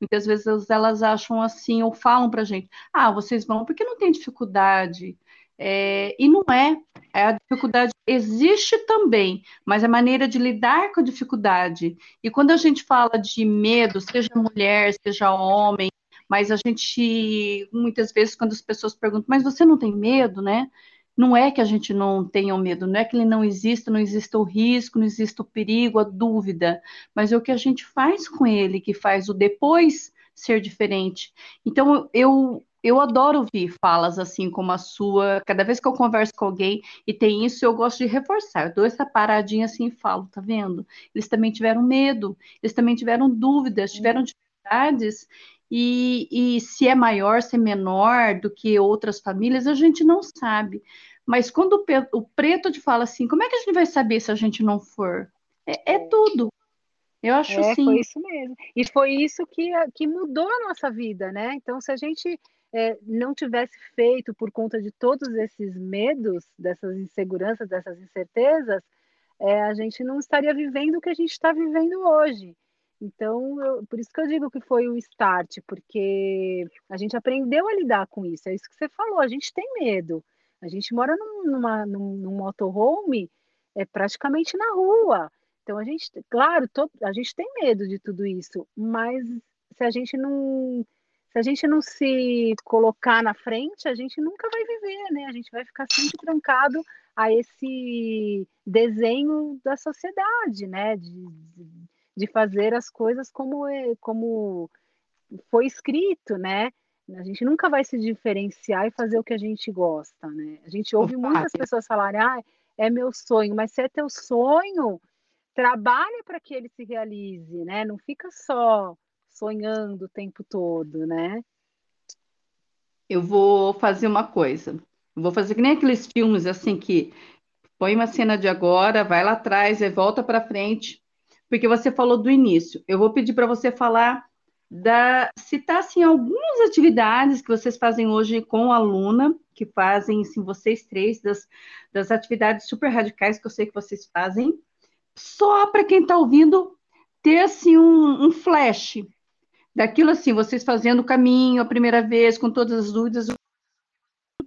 muitas vezes elas acham assim, ou falam pra gente, ah, vocês vão porque não tem dificuldade, é, e não é. é. A dificuldade existe também, mas a maneira de lidar com a dificuldade. E quando a gente fala de medo, seja mulher, seja homem, mas a gente, muitas vezes, quando as pessoas perguntam, mas você não tem medo, né? Não é que a gente não tenha o medo, não é que ele não exista, não exista o risco, não exista o perigo, a dúvida, mas é o que a gente faz com ele que faz o depois ser diferente. Então, eu eu adoro ouvir falas assim como a sua. Cada vez que eu converso com alguém e tem isso, eu gosto de reforçar. Eu dou essa paradinha assim e falo, tá vendo? Eles também tiveram medo, eles também tiveram dúvidas, tiveram dificuldades. E, e se é maior, se é menor do que outras famílias, a gente não sabe. Mas quando o, preto te fala assim, como é que a gente vai saber se a gente não for? É, é tudo. Eu acho é, sim. Foi isso mesmo. E foi isso que, que mudou a nossa vida, né? Então, se a gente é, não tivesse feito por conta de todos esses medos, dessas inseguranças, dessas incertezas, é, a gente não estaria vivendo o que a gente está vivendo hoje. Então, eu, por isso que eu digo que foi o start, porque a gente aprendeu a lidar com isso. É isso que você falou, a gente tem medo. A gente mora num, numa, num, num motorhome é, praticamente na rua. Então, a gente, claro, a gente tem medo de tudo isso, mas se a gente não se a gente não se colocar na frente, a gente nunca vai viver, né? A gente vai ficar sempre trancado a esse desenho da sociedade, né? De, de fazer as coisas como, é, como foi escrito, né? A gente nunca vai se diferenciar e fazer o que a gente gosta, né? A gente ouve muitas pessoas falarem, ah, é meu sonho, mas se é teu sonho, trabalha para que ele se realize, né? Não fica só sonhando o tempo todo, né? Eu vou fazer uma coisa. Eu vou fazer que nem aqueles filmes assim que põe uma cena de agora, vai lá atrás e volta para frente, porque você falou do início. Eu vou pedir para você falar da citar assim algumas atividades que vocês fazem hoje com a aluna, que fazem assim vocês três das, das atividades super radicais que eu sei que vocês fazem, só para quem está ouvindo ter assim um, um flash daquilo assim, vocês fazendo o caminho a primeira vez, com todas as dúvidas,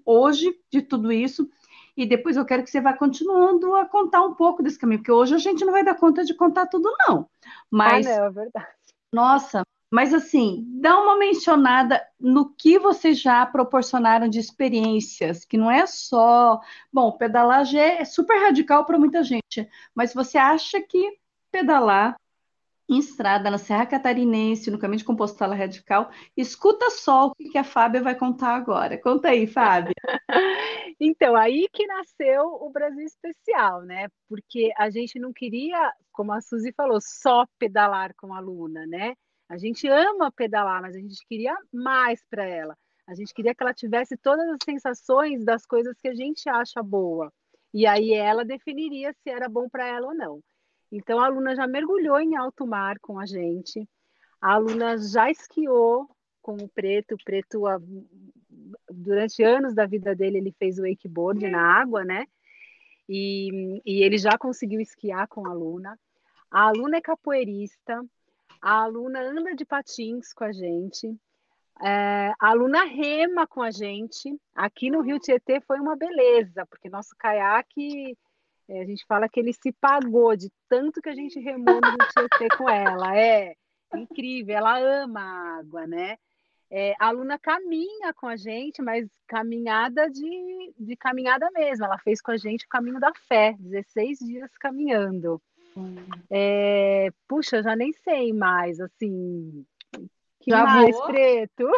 hoje de tudo isso, e depois eu quero que você vá continuando a contar um pouco desse caminho, porque hoje a gente não vai dar conta de contar tudo, não. Mas, ah, não, é verdade. Nossa, mas assim, dá uma mencionada no que vocês já proporcionaram de experiências, que não é só. Bom, pedalar já é super radical para muita gente, mas você acha que pedalar em estrada na Serra Catarinense, no caminho de Compostela Radical. Escuta só o que a Fábia vai contar agora. Conta aí, Fábia. *laughs* então, aí que nasceu o Brasil Especial, né? Porque a gente não queria, como a Suzy falou, só pedalar com a aluna, né? A gente ama pedalar, mas a gente queria mais para ela. A gente queria que ela tivesse todas as sensações das coisas que a gente acha boa. E aí ela definiria se era bom para ela ou não. Então, a aluna já mergulhou em alto mar com a gente, a aluna já esquiou com o preto, o preto, durante anos da vida dele, ele fez o wakeboard na água, né? E, e ele já conseguiu esquiar com a aluna. A aluna é capoeirista, a aluna anda de patins com a gente, é, a aluna rema com a gente. Aqui no Rio Tietê foi uma beleza, porque nosso caiaque é, a gente fala que ele se pagou de tanto que a gente remou no Tietê com ela. É incrível, ela ama a água, né? É, a aluna caminha com a gente, mas caminhada de, de caminhada mesmo. Ela fez com a gente o caminho da fé, 16 dias caminhando. Hum. É, puxa, já nem sei mais, assim. Que já mais, vou. preto?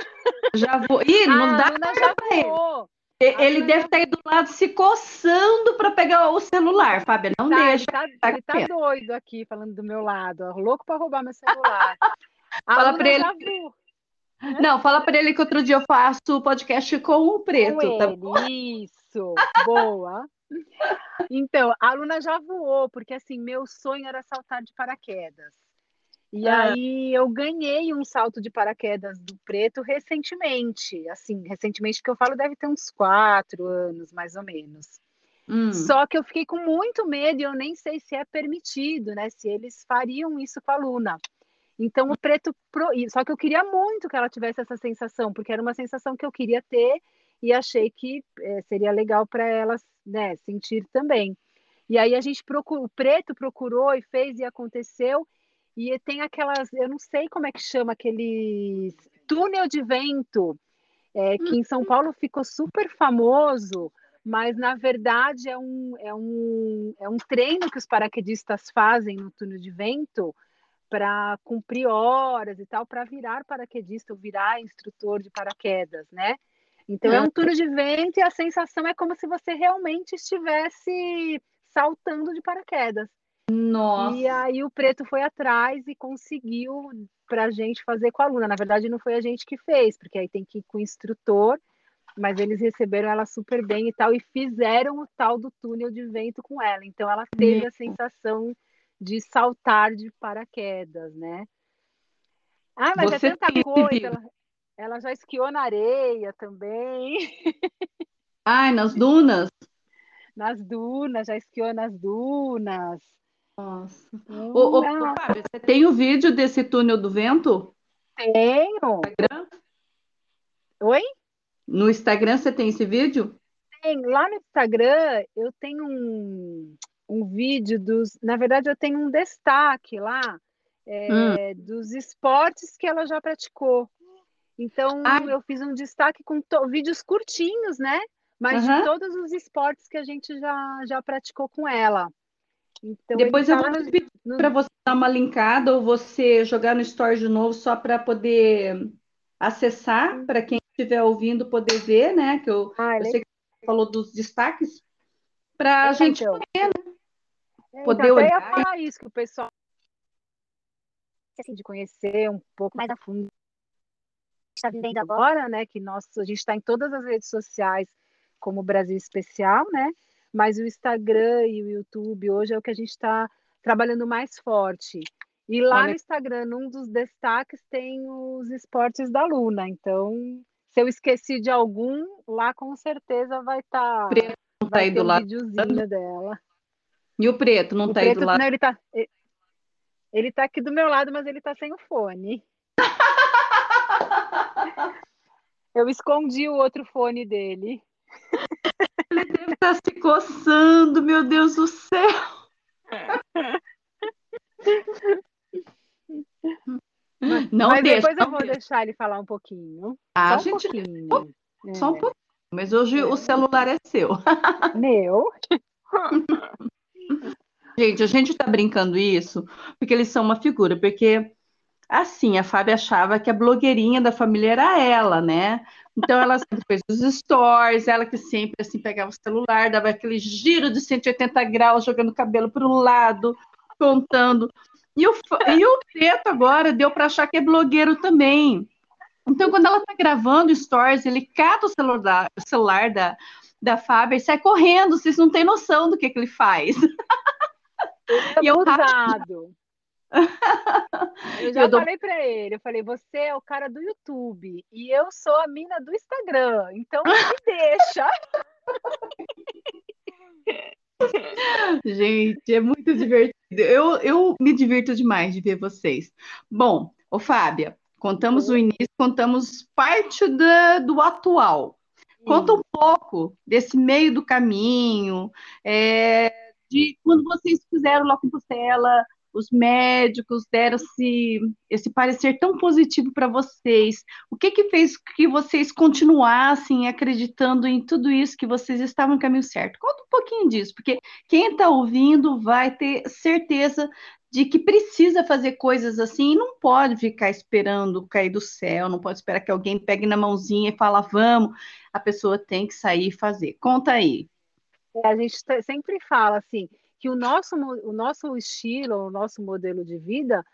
Já vou. Ih, não a dá. A já voou. Ele deve estar aí do lado se coçando para pegar o celular, Fábia. Não tá, deixa. Ele tá, ele tá doido aqui, falando do meu lado, louco para roubar meu celular. *laughs* fala para ele. Não, fala para ele que outro dia eu faço podcast com o preto. Com tá bom? Isso, boa. Então, a aluna já voou, porque assim, meu sonho era saltar de paraquedas. E ah. aí eu ganhei um salto de paraquedas do preto recentemente. Assim, recentemente que eu falo deve ter uns quatro anos, mais ou menos. Hum. Só que eu fiquei com muito medo e eu nem sei se é permitido, né? Se eles fariam isso com a Luna. Então o preto. Pro... Só que eu queria muito que ela tivesse essa sensação, porque era uma sensação que eu queria ter e achei que é, seria legal para ela né, sentir também. E aí a gente procurou, o preto procurou e fez e aconteceu. E tem aquelas, eu não sei como é que chama, aqueles túnel de vento, é, que em São uhum. Paulo ficou super famoso, mas na verdade é um, é um, é um treino que os paraquedistas fazem no túnel de vento para cumprir horas e tal, para virar paraquedista ou virar instrutor de paraquedas, né? Então é um túnel de vento e a sensação é como se você realmente estivesse saltando de paraquedas. Nossa. E aí o preto foi atrás e conseguiu para a gente fazer com a aluna. Na verdade, não foi a gente que fez, porque aí tem que ir com o instrutor, mas eles receberam ela super bem e tal, e fizeram o tal do túnel de vento com ela. Então ela teve a sensação de saltar de paraquedas, né? Ah, mas é Você é tanta coisa. Ela, ela já esquiou na areia também. Ai, nas dunas? Nas dunas, já esquiou nas dunas. Nossa. Ô, ô, Fábio, você tem o vídeo desse túnel do vento? Tenho. Instagram? Oi? No Instagram você tem esse vídeo? Tem. Lá no Instagram eu tenho um, um vídeo dos. Na verdade, eu tenho um destaque lá é, hum. dos esportes que ela já praticou. Então, ah. eu fiz um destaque com vídeos curtinhos, né? Mas de todos os esportes que a gente já, já praticou com ela. Então, Depois eu vou pedir para você dar uma linkada ou você jogar no Store de novo só para poder acessar, para quem estiver ouvindo poder ver, né? Que eu, ah, eu sei que você falou dos destaques, para a gente então. ver, né? É, poder então, olhar. Eu ia falar isso, que o pessoal assim, de conhecer um pouco mais a fundo está vivendo agora, né? Que nós, a gente está em todas as redes sociais como Brasil Especial, né? Mas o Instagram e o YouTube hoje é o que a gente está trabalhando mais forte. E lá Olha... no Instagram, num dos destaques, tem os esportes da Luna. Então, se eu esqueci de algum, lá com certeza vai estar. Tá, preto não tá aí do um lado. dela. E o preto não o tá preto, aí do lado? Não, ele tá, ele tá aqui do meu lado, mas ele tá sem o fone. *laughs* Eu escondi o outro fone dele. *laughs* Ele deve estar se coçando, meu Deus do céu. não mas deixa, depois eu vou deixa. deixar ele falar um pouquinho. Ah, só um gente, pouquinho. Só um é. pouquinho. Mas hoje é. o celular é seu. Meu. *laughs* gente, a gente tá brincando isso porque eles são uma figura, porque assim, a Fábia achava que a blogueirinha da família era ela, né? Então ela sempre fez os stories, ela que sempre assim pegava o celular, dava aquele giro de 180 graus, jogando o cabelo para o lado, contando. E o, e o Teto agora deu para achar que é blogueiro também. Então, quando ela está gravando stories, ele cata o celular, o celular da, da Fábia e sai correndo, vocês não têm noção do que, que ele faz. Ele é *laughs* e eu Eu já eu falei dou... para ele, eu falei, você é o cara do YouTube e eu sou a mina do Instagram, então *laughs* me deixa. Gente, é muito divertido. Eu, eu me divirto demais de ver vocês. Bom, ô Fábia, contamos o início, contamos parte da, do atual. Conta um pouco desse meio do caminho, é, de quando vocês fizeram lá com Costela, os médicos deram esse, parecer tão positivo para vocês. O que que fez que vocês continuassem acreditando em tudo isso, que vocês estavam no caminho certo? Conta um pouquinho disso, porque quem está ouvindo vai ter certeza de que precisa fazer coisas assim e não pode ficar esperando cair do céu, não pode esperar que alguém pegue na mãozinha e fala, vamos, a pessoa tem que sair e fazer. Conta aí. É, a gente sempre fala assim, que o nosso, o nosso estilo, o nosso modelo de vida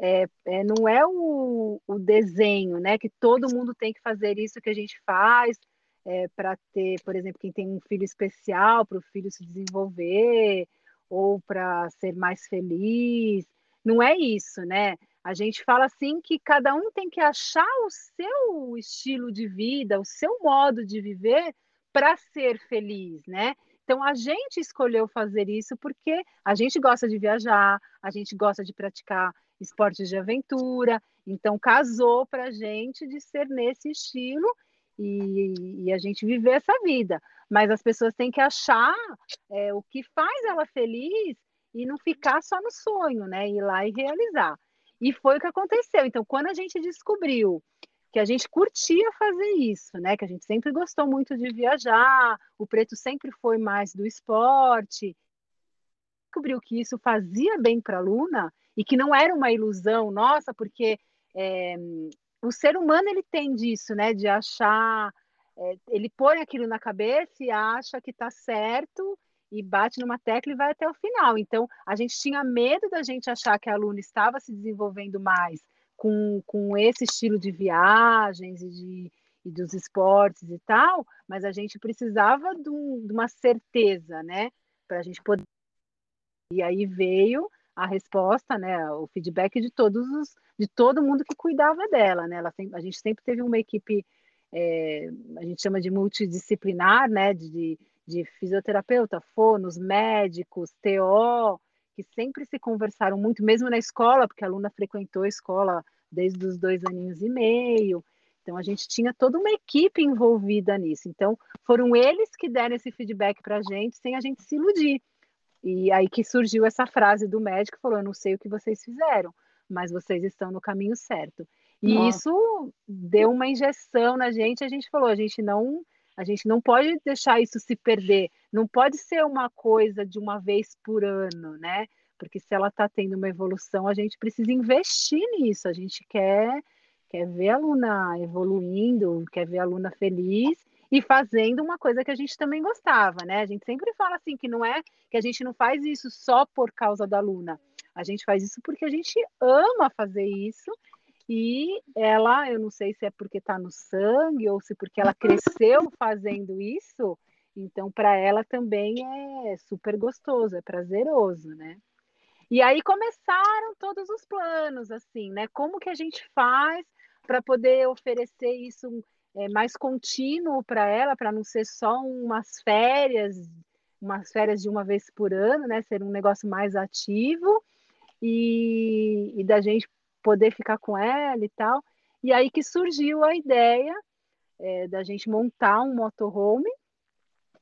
é, é, não é o, o, desenho, né? Que todo mundo tem que fazer isso que a gente faz é, para ter, por exemplo, quem tem um filho especial, para o filho se desenvolver ou para ser mais feliz. Não é isso, né? A gente fala assim que cada um tem que achar o seu estilo de vida, o seu modo de viver para ser feliz, né? Então a gente escolheu fazer isso porque a gente gosta de viajar, a gente gosta de praticar esportes de aventura, então casou para a gente de ser nesse estilo e, e, a gente viver essa vida. Mas as pessoas têm que achar é, o que faz ela feliz e não ficar só no sonho, né? Ir lá e realizar. E foi o que aconteceu. Então, quando a gente descobriu que a gente curtia fazer isso, né? Que a gente sempre gostou muito de viajar, o preto sempre foi mais do esporte. Descobriu que isso fazia bem para a Luna e que não era uma ilusão nossa, porque é, o ser humano ele tem disso, né? De achar, é, ele põe aquilo na cabeça e acha que está certo e bate numa tecla e vai até o final. Então, a gente tinha medo da gente achar que a Luna estava se desenvolvendo mais com, com esse estilo de viagens e, de, e dos esportes e tal, mas a gente precisava de, um, de uma certeza, né? Para a gente poder. E aí veio a resposta, né? O feedback de todos os, de todo mundo que cuidava dela, né? Ela a gente sempre teve uma equipe, é, a gente chama de multidisciplinar, né? De, de fisioterapeuta, fonos, médicos, TO, que sempre se conversaram muito, mesmo na escola, porque a aluna frequentou a escola desde os dois aninhos e meio. Então a gente tinha toda uma equipe envolvida nisso. Então foram eles que deram esse feedback para a gente, sem a gente se iludir. E aí que surgiu essa frase do médico, falou: "Eu não sei o que vocês fizeram, mas vocês estão no caminho certo". E Nossa. isso deu uma injeção na gente. A gente falou: a gente não a gente não pode deixar isso se perder. Não pode ser uma coisa de uma vez por ano, né? Porque se ela está tendo uma evolução, a gente precisa investir nisso. A gente quer, quer ver a aluna evoluindo, quer ver a aluna feliz e fazendo uma coisa que a gente também gostava, né? A gente sempre fala assim que não é que a gente não faz isso só por causa da aluna. A gente faz isso porque a gente ama fazer isso e ela, eu não sei se é porque está no sangue ou se porque ela cresceu *laughs* fazendo isso, então para ela também é super gostoso, é prazeroso, né? E aí começaram todos os planos, assim, né? Como que a gente faz para poder oferecer isso é, mais contínuo para ela, para não ser só umas férias, umas férias de uma vez por ano, né? Ser um negócio mais ativo e, e da gente poder ficar com ela e tal. E aí que surgiu a ideia é, da gente montar um motorhome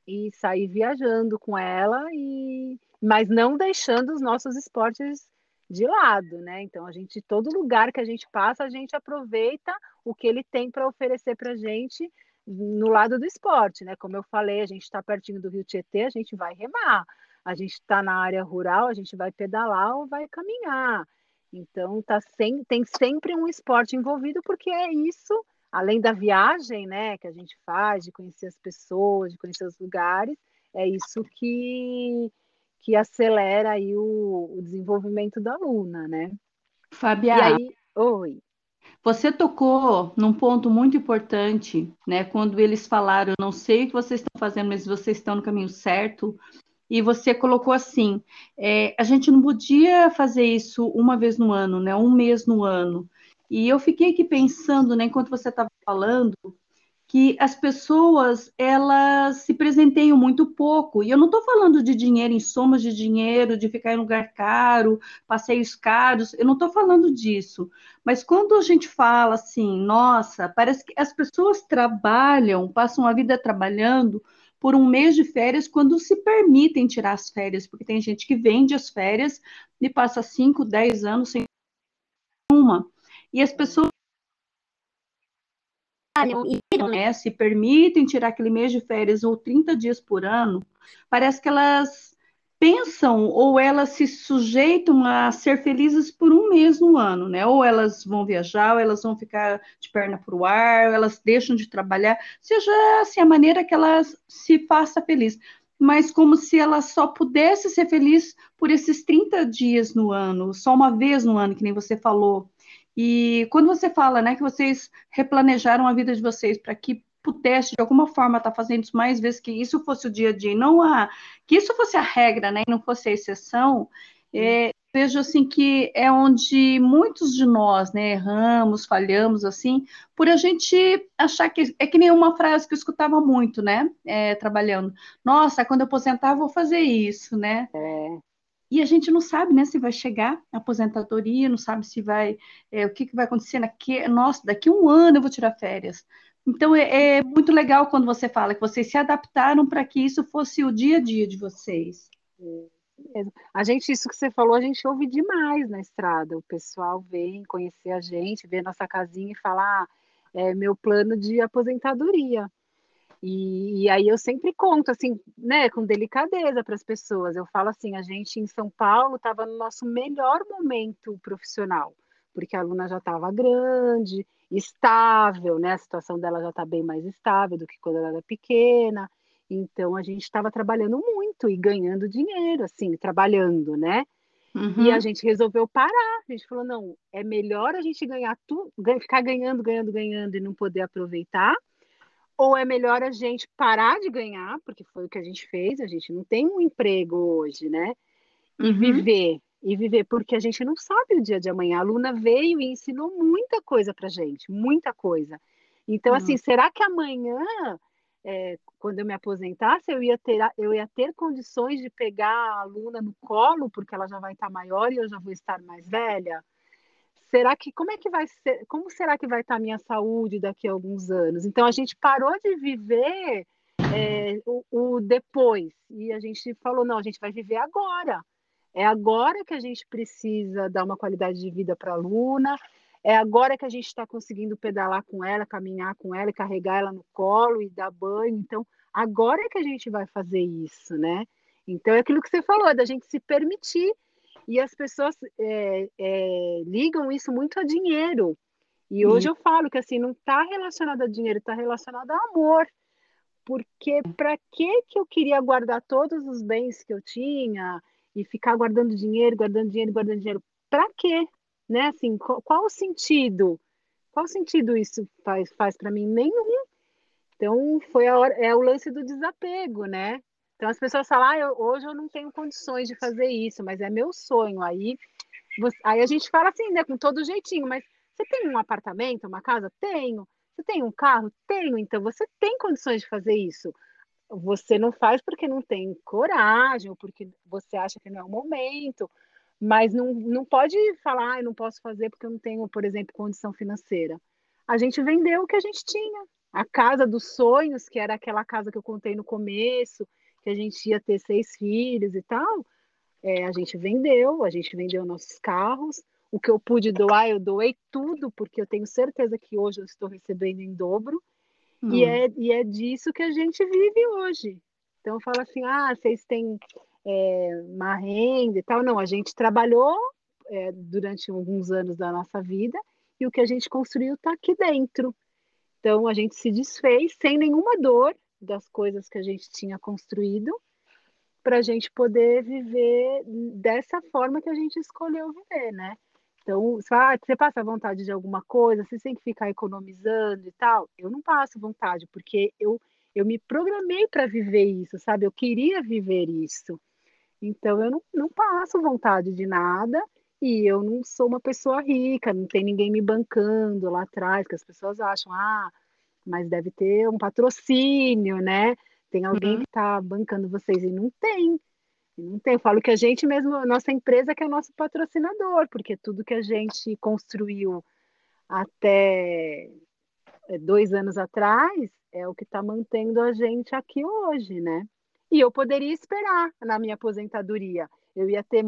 e sair viajando com ela, e mas não deixando os nossos esportes de lado, né? Então a gente, todo lugar que a gente passa, a gente aproveita o que ele tem para oferecer para a gente no lado do esporte, né? Como eu falei, a gente está pertinho do Rio Tietê, a gente vai remar. A gente está na área rural, a gente vai pedalar ou vai caminhar. Então tá sem, tem sempre um esporte envolvido, porque é isso, além da viagem, né, que a gente faz, de conhecer as pessoas, de conhecer os lugares, é isso que que acelera aí o, o desenvolvimento da aluna, né? Fabiana, oi. Você tocou num ponto muito importante, né? Quando eles falaram, não sei o que vocês estão fazendo, mas vocês estão no caminho certo. E você colocou assim: é, a gente não podia fazer isso uma vez no ano, né? Um mês no ano. E eu fiquei aqui pensando, né, enquanto você estava falando, que as pessoas elas se presenteiam muito pouco. E eu não estou falando de dinheiro em somas de dinheiro, de ficar em lugar caro, passeios caros, eu não estou falando disso. Mas quando a gente fala assim, nossa, parece que as pessoas trabalham, passam a vida trabalhando por um mês de férias quando se permitem tirar as férias, porque tem gente que vende as férias e passa 5, 10 anos sem uma. E as pessoas e se permitem tirar aquele mês de férias ou 30 dias por ano, parece que elas pensam ou elas se sujeitam a ser felizes por um mês no ano, né? Ou elas vão viajar, ou elas vão ficar de perna para o ar, ou elas deixam de trabalhar, seja assim a maneira que elas se faça feliz. Mas como se ela só pudesse ser feliz por esses 30 dias no ano, só uma vez no ano, que nem você falou. E quando você fala, né, que vocês replanejaram a vida de vocês para que pudesse de alguma forma estar tá fazendo isso mais vezes, que isso fosse o dia a dia, não a que isso fosse a regra, né, e não fosse a exceção, é, vejo assim que é onde muitos de nós, né, erramos, falhamos assim, por a gente achar que é que nem uma frase que eu escutava muito, né, é, trabalhando. Nossa, quando eu aposentar vou fazer isso, né? É. E a gente não sabe, né, se vai chegar a aposentadoria, não sabe se vai, é, o que, que vai acontecer daqui, nossa, daqui um ano eu vou tirar férias. Então é, é muito legal quando você fala que vocês se adaptaram para que isso fosse o dia a dia de vocês. A gente, isso que você falou, a gente ouve demais na estrada. O pessoal vem conhecer a gente, vê nossa casinha e fala: ah, é meu plano de aposentadoria. E, e, aí eu sempre conto, assim, né, com delicadeza para as pessoas. Eu falo assim, a gente em São Paulo estava no nosso melhor momento profissional, porque a aluna já estava grande, estável, né? A situação dela já está bem mais estável do que quando ela era pequena. Então a gente estava trabalhando muito e ganhando dinheiro, assim, trabalhando, né? Uhum. E a gente resolveu parar. A gente falou: não, é melhor a gente ganhar tudo, ficar ganhando, ganhando, ganhando e não poder aproveitar, ou é melhor a gente parar de ganhar, porque foi o que a gente fez, a gente não tem um emprego hoje, né? E uhum. viver, e viver, porque a gente não sabe o dia de amanhã. A aluna veio e ensinou muita coisa pra gente, muita coisa. Então, uhum. assim, será que amanhã, é, quando eu me aposentasse, eu ia, ter, eu ia ter condições de pegar a aluna no colo, porque ela já vai estar maior e eu já vou estar mais velha? será que como é que vai ser, como será que vai estar a minha saúde daqui a alguns anos? Então a gente parou de viver é, o, o, depois e a gente falou não, a gente vai viver agora. É agora que a gente precisa dar uma qualidade de vida para a aluna. É agora que a gente está conseguindo pedalar com ela, caminhar com ela, carregar ela no colo e dar banho. Então, agora é que a gente vai fazer isso, né? Então, é aquilo que você falou, da gente se permitir e as pessoas é, é, ligam isso muito a dinheiro. E hoje eu falo que assim não está relacionado a dinheiro, está relacionado a amor. Porque para que que eu queria guardar todos os bens que eu tinha e ficar guardando dinheiro, guardando dinheiro, guardando dinheiro? Para quê? Né? Assim, qual, qual, o sentido? Qual sentido isso faz, faz para mim? Nenhum. Então foi a hora, é o lance do desapego, né? Então as pessoas falam, ah, eu, hoje eu não tenho condições de fazer isso, mas é meu sonho. Aí, você, aí a gente fala assim, né, com todo jeitinho, mas você tem um apartamento, uma casa? Tenho. Você tem um carro? Tenho. Então você tem condições de fazer isso. Você não faz porque não tem coragem, ou porque você acha que não é o momento, mas não, não pode falar, ah, eu não posso fazer porque eu não tenho, por exemplo, condição financeira. a gente vendeu o que a gente tinha. A casa dos sonhos, que era aquela casa que eu contei no começo, que a gente ia ter seis filhos e tal, é, a gente vendeu, a gente vendeu nossos carros. O que eu pude doar, eu doei tudo, porque eu tenho certeza que hoje eu estou recebendo em dobro. Hum. E, é, e é disso que a gente vive hoje. Então, fala assim: ah, vocês têm é, renda e tal. Não, a gente trabalhou é, durante alguns anos da nossa vida e o que a gente construiu está aqui dentro. Então, a gente se desfez sem nenhuma dor das coisas que a gente tinha construído para a gente poder viver dessa forma que a gente escolheu viver, né? Então, ah, você passa vontade de alguma coisa, você tem que ficar economizando e tal. Eu não passo vontade, porque eu, eu me programei para viver isso, sabe? Eu queria viver isso. Então, eu não, não passo vontade de nada e eu não sou uma pessoa rica, não tem ninguém me bancando lá atrás, que as pessoas acham, ah, mas deve ter um patrocínio, né? Tem alguém uhum. que está bancando vocês e não tem. Não tem, eu falo que a gente mesmo, a nossa empresa que é o nosso patrocinador, porque tudo que a gente construiu até é, dois anos atrás é o que está mantendo a gente aqui hoje, né? E eu poderia esperar na minha aposentadoria. Eu ia ter,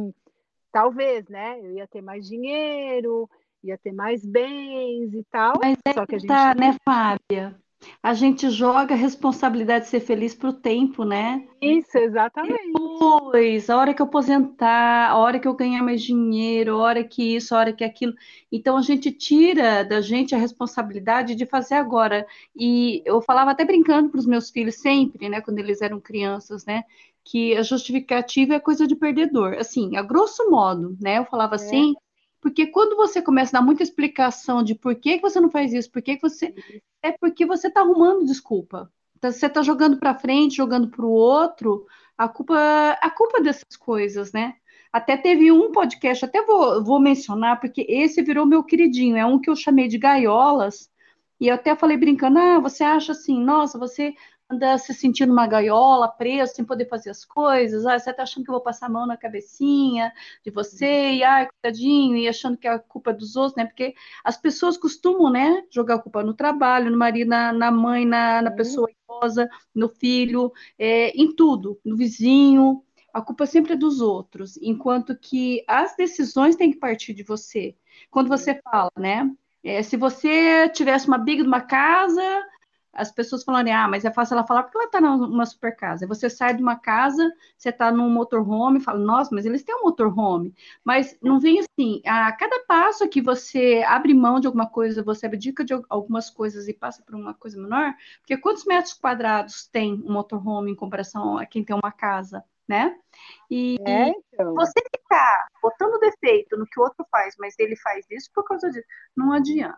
talvez, né? Eu ia ter mais dinheiro, ia ter mais bens e tal. Mas é só que a gente tá, né, Fábia? A gente joga a responsabilidade de ser feliz para o tempo, né? Isso, exatamente. Depois, a hora que eu aposentar, a hora que eu ganhar mais dinheiro, a hora que isso, a hora que aquilo. Então a gente tira da gente a responsabilidade de fazer agora. E eu falava até brincando para os meus filhos sempre, né, quando eles eram crianças, né, que a justificativa é coisa de perdedor. Assim, a grosso modo, né? Eu falava é. assim, porque quando você começa a dar muita explicação de por que, que você não faz isso, por que, que você. É porque você está arrumando desculpa. Então, você está jogando para frente, jogando para o outro, a culpa, a culpa dessas coisas, né? Até teve um podcast, até vou, vou mencionar, porque esse virou meu queridinho, é um que eu chamei de gaiolas, e eu até falei brincando, ah, você acha assim, nossa, você anda se sentindo uma gaiola, preso, sem poder fazer as coisas, ah, você tá achando que eu vou passar a mão na cabecinha de você, e ai, coitadinho, e achando que é a culpa dos outros, né? Porque as pessoas costumam, né, jogar a culpa no trabalho, no marido, na, na mãe, na, na pessoa esposa, no filho, é, em tudo, no vizinho. A culpa sempre é dos outros, enquanto que as decisões têm que partir de você. Quando você fala, né? É, se você tivesse uma briga de uma casa, as pessoas falarem, ah, mas é fácil ela falar porque ela está numa super casa. Você sai de uma casa, você está num motorhome, fala, nossa, mas eles têm um motorhome. Mas não vem assim, a cada passo que você abre mão de alguma coisa, você abdica de algumas coisas e passa por uma coisa menor, porque quantos metros quadrados tem um motorhome em comparação a quem tem uma casa, né? E é, então. você ficar botando defeito no que o outro faz, mas ele faz isso por causa disso, não adianta.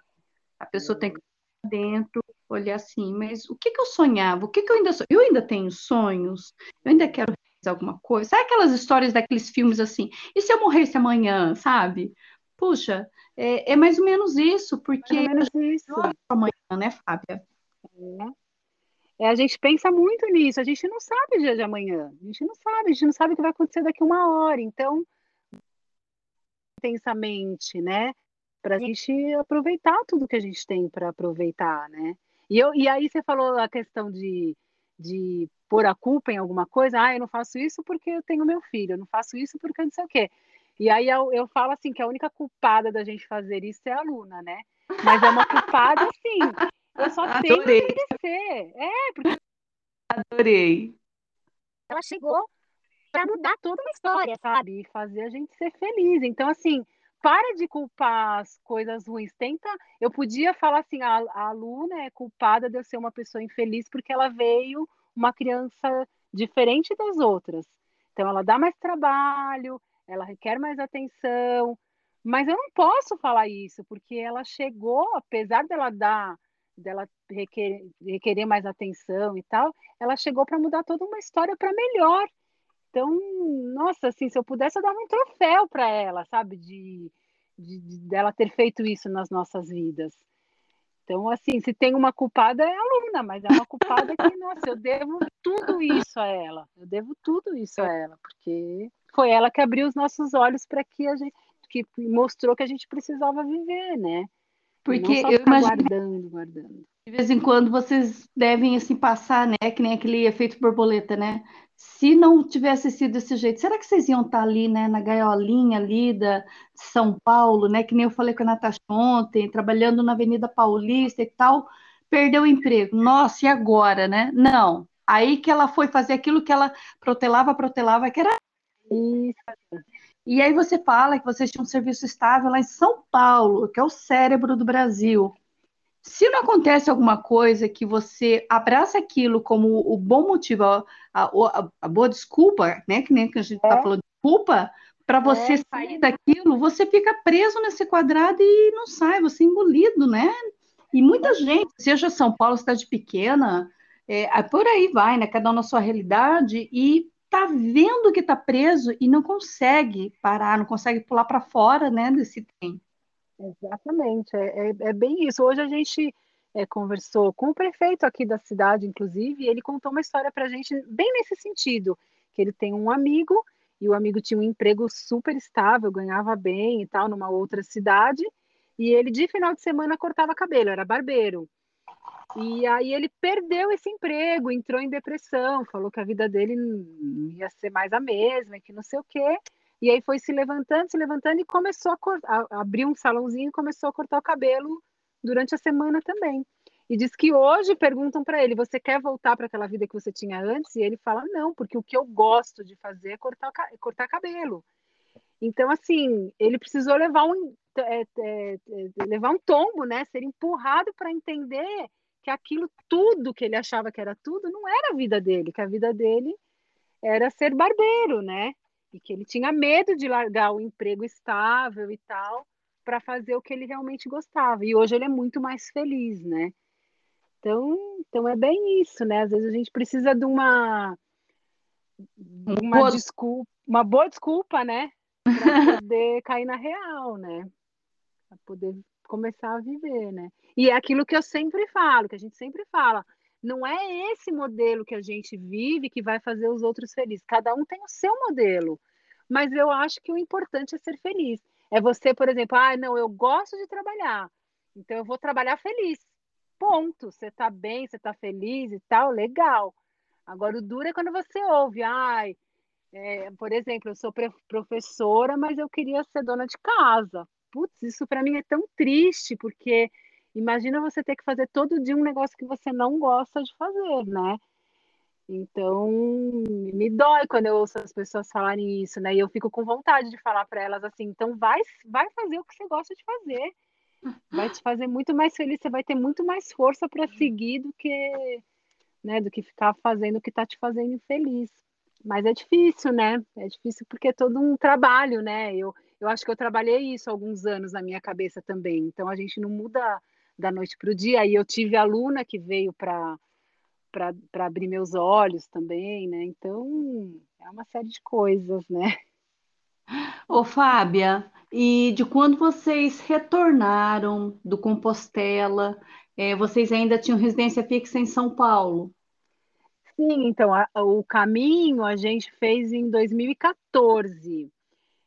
A pessoa tem que dentro, olhar assim, mas o que, que eu sonhava? O que, que eu ainda Eu ainda tenho sonhos? Eu ainda quero realizar alguma coisa? Sabe aquelas histórias daqueles filmes assim? E se eu morresse amanhã, sabe? Puxa, é, é mais ou menos isso, porque mais ou menos isso. amanhã, né, Fábia? É. é. a gente pensa muito nisso, a gente não sabe o dia de amanhã, a gente não sabe, a gente não sabe o que vai acontecer daqui uma hora, então intensamente, né? Para a gente aproveitar tudo que a gente tem para aproveitar, né? E, eu, e aí você falou a questão de, de pôr a culpa em alguma coisa, ah, eu não faço isso porque eu tenho meu filho, eu não faço isso porque eu não sei o quê. E aí eu, eu falo assim que a única culpada da gente fazer isso é a Luna, né? Mas é uma culpada assim. Eu só *laughs* tenho que agradecer. É, porque. Adorei. Ela chegou para mudar toda uma história, sabe? E fazer a gente ser feliz. Então, assim, para de culpar as coisas ruins. Tenta. Eu podia falar assim: a, a aluna é culpada de eu ser uma pessoa infeliz porque ela veio uma criança diferente das outras. Então, ela dá mais trabalho, ela requer mais atenção. Mas eu não posso falar isso, porque ela chegou, apesar dela dar, dela requerer, requerer mais atenção e tal, ela chegou para mudar toda uma história para melhor. Então, nossa, assim, se eu pudesse, eu dava um troféu para ela, sabe? De, de, de, dela ter feito isso nas nossas vidas. Então, assim, se tem uma culpada é a aluna, mas é uma culpada que, nossa, eu devo tudo isso a ela. Eu devo tudo isso a ela, porque foi ela que abriu os nossos olhos para que a gente, que mostrou que a gente precisava viver, né? Porque eu imagino guardando, guardando. De vez em quando vocês devem assim passar, né? Que nem aquele efeito borboleta, né? Se não tivesse sido desse jeito, será que vocês iam estar ali, né, na gaiolinha ali da São Paulo, né? Que nem eu falei com a Natasha ontem, trabalhando na Avenida Paulista e tal, perdeu o emprego. Nossa, e agora, né? Não. Aí que ela foi fazer aquilo que ela protelava, protelava, que era isso. E aí você fala que vocês tinham um serviço estável lá em São Paulo, que é o cérebro do Brasil. Se não acontece alguma coisa que você abraça aquilo como o bom motivo, a, a, a boa desculpa, né? Que nem que a gente está é. falando de culpa, para você é, sair daquilo, você fica preso nesse quadrado e não sai, você é engolido, né? E muita é. gente, seja São Paulo, cidade pequena, é, por aí vai, né? Cada um na sua realidade, e tá vendo que está preso e não consegue parar, não consegue pular para fora, né, desse trem. Exatamente, é, é, é bem isso. Hoje a gente é, conversou com o prefeito aqui da cidade, inclusive, e ele contou uma história para a gente bem nesse sentido, que ele tem um amigo e o amigo tinha um emprego super estável, ganhava bem e tal, numa outra cidade, e ele de final de semana cortava cabelo, era barbeiro. E aí ele perdeu esse emprego, entrou em depressão, falou que a vida dele não ia ser mais a mesma, que não sei o quê. E aí foi se levantando, se levantando e começou a, cortar, a abrir um salãozinho e começou a cortar o cabelo durante a semana também. E diz que hoje perguntam para ele: você quer voltar para aquela vida que você tinha antes? E ele fala: não, porque o que eu gosto de fazer é cortar, cortar cabelo. Então, assim, ele precisou levar um, é, é, é, levar um tombo, né? Ser empurrado para entender que aquilo tudo que ele achava que era tudo não era a vida dele, que a vida dele era ser barbeiro, né? E que ele tinha medo de largar o emprego estável e tal para fazer o que ele realmente gostava. E hoje ele é muito mais feliz, né? Então, então é bem isso, né? Às vezes a gente precisa de uma uma boa... desculpa, uma boa desculpa, né? *laughs* Para poder cair na real, né? Para poder começar a viver, né? E é aquilo que eu sempre falo, que a gente sempre fala, não é esse modelo que a gente vive que vai fazer os outros felizes. Cada um tem o seu modelo. Mas eu acho que o importante é ser feliz. É você, por exemplo, ah, não, eu gosto de trabalhar, então eu vou trabalhar feliz. Ponto. Você está bem, você está feliz e tal, legal. Agora, o duro é quando você ouve, ai, é, por exemplo, eu sou professora, mas eu queria ser dona de casa putz, isso para mim é tão triste, porque imagina você ter que fazer todo dia um negócio que você não gosta de fazer, né? Então, me dói quando eu ouço as pessoas falarem isso, né? E eu fico com vontade de falar para elas assim: então vai, vai fazer o que você gosta de fazer. Vai te fazer muito mais feliz, você vai ter muito mais força para seguir do que, né, do que ficar fazendo o que está te fazendo infeliz. Mas é difícil, né? É difícil porque é todo um trabalho, né? Eu, eu acho que eu trabalhei isso alguns anos na minha cabeça também. Então a gente não muda da noite para o dia. E eu tive aluna que veio para para abrir meus olhos também, né? Então é uma série de coisas, né? Ô, Fábia, e de quando vocês retornaram do Compostela, é, vocês ainda tinham residência fixa em São Paulo? Sim, então a, o caminho a gente fez em 2014.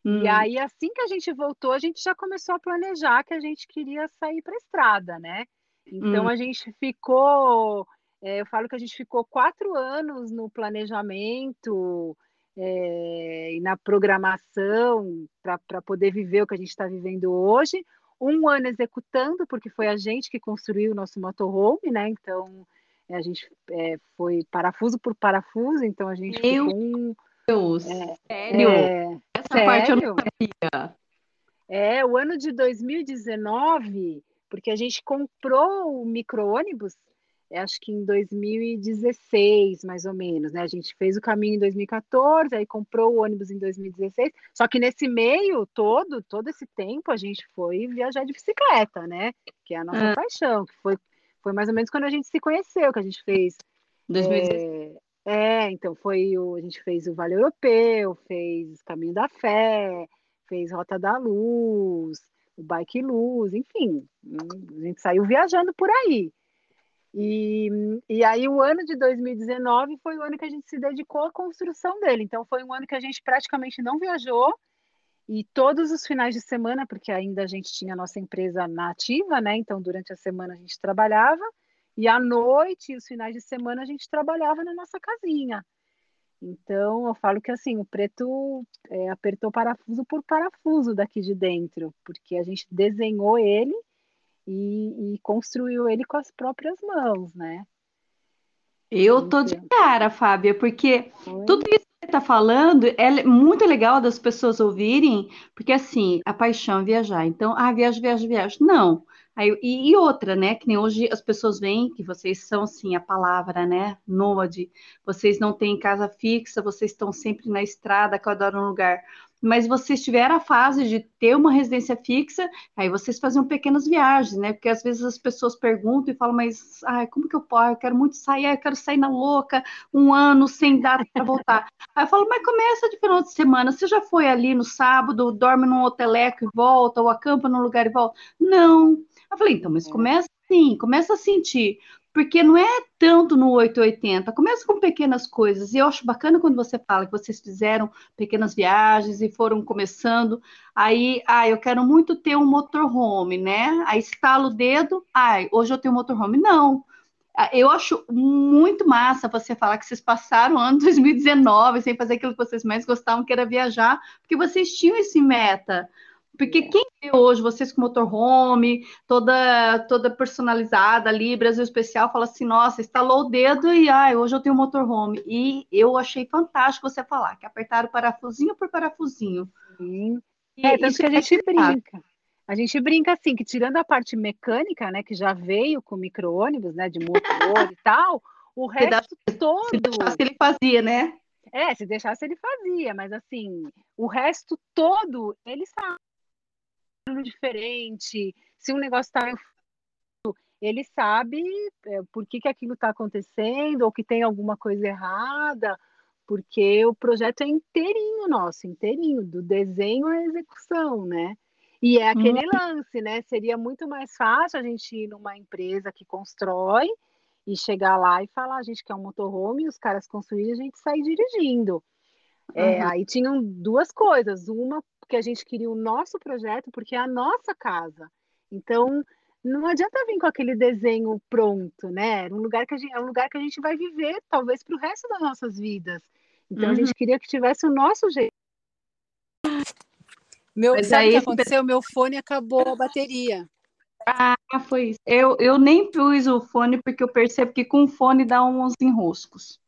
Hum. E aí, assim que a gente voltou, a gente já começou a planejar que a gente queria sair para a estrada, né? Então hum. a gente ficou, é, eu falo que a gente ficou quatro anos no planejamento é, e na programação para poder viver o que a gente está vivendo hoje. Um ano executando, porque foi a gente que construiu o nosso motorhome, né? Então a gente é, foi parafuso por parafuso, então a gente Meu ficou um, Deus, é, sério? É, Essa sério? parte eu não sabia. É, o ano de 2019, porque a gente comprou o micro-ônibus, acho que em 2016, mais ou menos, né? A gente fez o caminho em 2014, aí comprou o ônibus em 2016. Só que nesse meio todo, todo esse tempo, a gente foi viajar de bicicleta, né? Que é a nossa ah. paixão, que foi, foi mais ou menos quando a gente se conheceu, que a gente fez. 2016. É, é, então foi o, a gente fez o Vale Europeu, fez Caminho da Fé, fez Rota da Luz, o Bike Luz, enfim, a gente saiu viajando por aí. E, e aí o ano de 2019 foi o ano que a gente se dedicou à construção dele. Então foi um ano que a gente praticamente não viajou E todos os finais de semana, porque ainda a gente tinha a nossa empresa nativa, né? Então, durante a semana a gente trabalhava, e à noite e os finais de semana a gente trabalhava na nossa casinha. Então, eu falo que assim, o preto é, apertou parafuso por parafuso daqui de dentro, porque a gente desenhou ele e, e construiu ele com as próprias mãos, né? Eu tô de cara, Fábia, porque Oi? tudo isso que você está falando é muito legal das pessoas ouvirem, porque assim, a paixão é viajar. Então, ah, viajo, viajo, viajo. Não. Aí, e, e, outra, né? Que nem hoje as pessoas veem que vocês são, assim, a palavra, né? Nômade. Vocês não têm casa fixa, vocês estão sempre na estrada, cada um lugar mas vocês tiveram a fase de ter uma residência fixa, aí vocês faziam pequenas viagens, né? Porque às vezes as pessoas perguntam e falam, mas ai, como que eu posso? Eu quero muito sair, eu quero sair na louca um ano sem data para voltar. aí eu falo, mas começa de final de semana, você já foi ali no sábado, dorme num hoteleco e volta, ou acampa num lugar e volta? Não. Eu falei, então, mas é. começa assim, começa a sentir porque não é tanto no 880, começa com pequenas coisas. E eu acho bacana quando você fala que vocês fizeram pequenas viagens e foram começando. Aí, ah, eu quero muito ter um motorhome, né? Aí estalo o dedo, ai, hoje eu tenho um motorhome. Não. Ah, eu acho muito massa você falar que vocês passaram o ano *laughs* 2019 sem fazer aquilo que vocês mais gostavam, que era viajar, porque vocês tinham esse meta. Porque é. quem vê hoje vocês com motorhome, toda toda personalizada ali, Brasil especial, fala assim, nossa, estalou o dedo e ai, hoje eu tenho motorhome. E eu achei fantástico você falar, que apertaram parafusinho por parafusinho. Sim. E é, tanto que a é gente brinca. A gente brinca assim, que tirando a parte mecânica, né, que já veio com micro-ônibus, né, de motor e tal, o resto se todo... Se deixasse, ele fazia, né? É, se deixasse ele fazia, mas assim, o resto todo, ele sabe diferente, se um negócio está ele sabe é, por que, que aquilo está acontecendo ou que tem alguma coisa errada, porque o projeto é inteirinho nosso, inteirinho, do desenho à execução, né? E é aquele uhum. lance, né? Seria muito mais fácil a gente ir numa empresa que constrói e chegar lá e falar, a gente quer um motorhome, e os caras construírem, a gente sair dirigindo. É, uhum. Aí tinham duas coisas. Uma, porque a gente queria o nosso projeto, porque é a nossa casa. Então, não adianta vir com aquele desenho pronto, né? Um lugar que a gente, é um lugar que a gente vai viver, talvez, para o resto das nossas vidas. Então, uhum. a gente uhum. queria que tivesse o nosso jeito. Meu, Mas sabe o que aconteceu? Meu fone acabou a bateria. Ah, foi isso. Eu, eu nem pus o fone porque eu percebo que com o fone dá uns enroscos.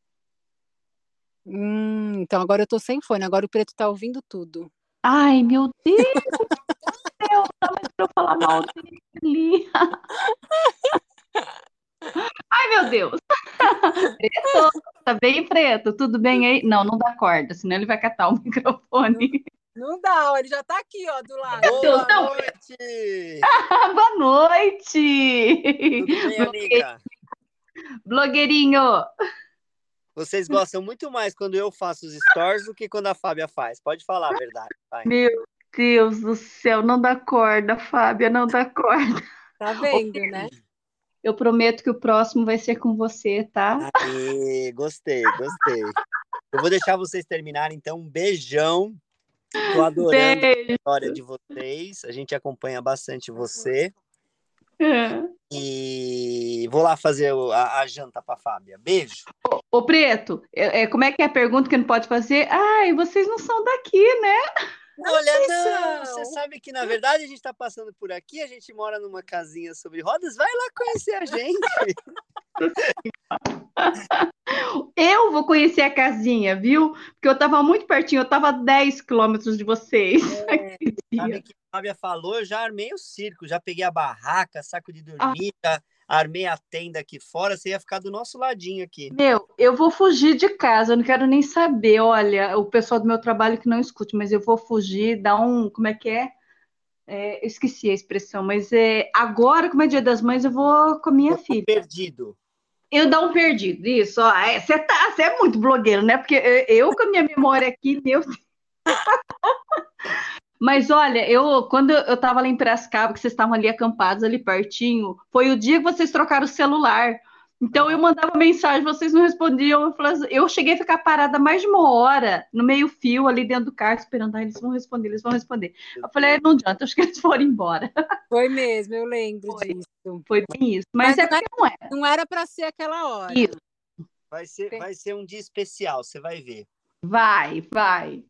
Hum, então agora eu tô sem fone, agora o preto tá ouvindo tudo. Ai, meu Deus do céu, não mais pra eu falar mal dele. Ai, meu Deus. Preto, tá bem preto? Tudo bem aí? Não, não dá corda, senão ele vai catar o microfone. Não dá, ele já tá aqui, ó, do lado. Boa Deus, noite! *laughs* Boa noite! Tudo bem? Blogueirinho! Vocês gostam muito mais quando eu faço os stories do que quando a Fábia faz. Pode falar a verdade. Vai. Meu Deus do céu, não dá corda, Fábia, não dá corda. Tá *laughs* vendo, né? Eu prometo que o próximo vai ser com você, tá? Aê, gostei, gostei. Eu vou deixar vocês terminarem, então. Um beijão. Tô adorando Beijo. a história de vocês. A gente acompanha bastante você. É. E vou lá fazer a, a janta para Fábia. Beijo. Ô, Preto, é, é, como é que é a pergunta que não pode fazer? Ai, vocês não são daqui, né? Olha, não, você sabe que na verdade a gente está passando por aqui, a gente mora numa casinha sobre rodas, vai lá conhecer a gente. *laughs* Eu vou conhecer a casinha, viu? Porque eu estava muito pertinho, eu estava a 10 quilômetros de vocês. É, *laughs* sabe que a Fábia falou, eu já armei o circo, já peguei a barraca, saco de dormir, ah. armei a tenda aqui fora, você ia ficar do nosso ladinho aqui. Meu, eu vou fugir de casa, eu não quero nem saber, olha, o pessoal do meu trabalho que não escute, mas eu vou fugir, dar um, como é que é? É, esqueci a expressão, mas é, agora, como é dia das mães, eu vou com a minha filha. Perdido. Eu dar um perdido, isso. Você é, tá, é muito blogueiro, né? Porque eu, com a minha memória aqui, meu Deus. *laughs* Mas olha, eu quando eu estava ali em Piracicaba, que vocês estavam ali acampados ali pertinho, foi o dia que vocês trocaram o celular. Então eu mandava mensagem, vocês não respondiam. Eu, falava, assim, eu cheguei a ficar parada mais de uma hora no meio-fio ali dentro do carro, esperando. Ah, eles vão responder, eles vão responder. Eu falei, não adianta, acho que eles foram embora. *laughs* Foi mesmo, eu lembro Foi. disso. Foi bem isso. Mas, Mas é porque não era. Não era para ser aquela hora. Isso. Vai ser, vai ser um dia especial, você vai ver. Vai, vai.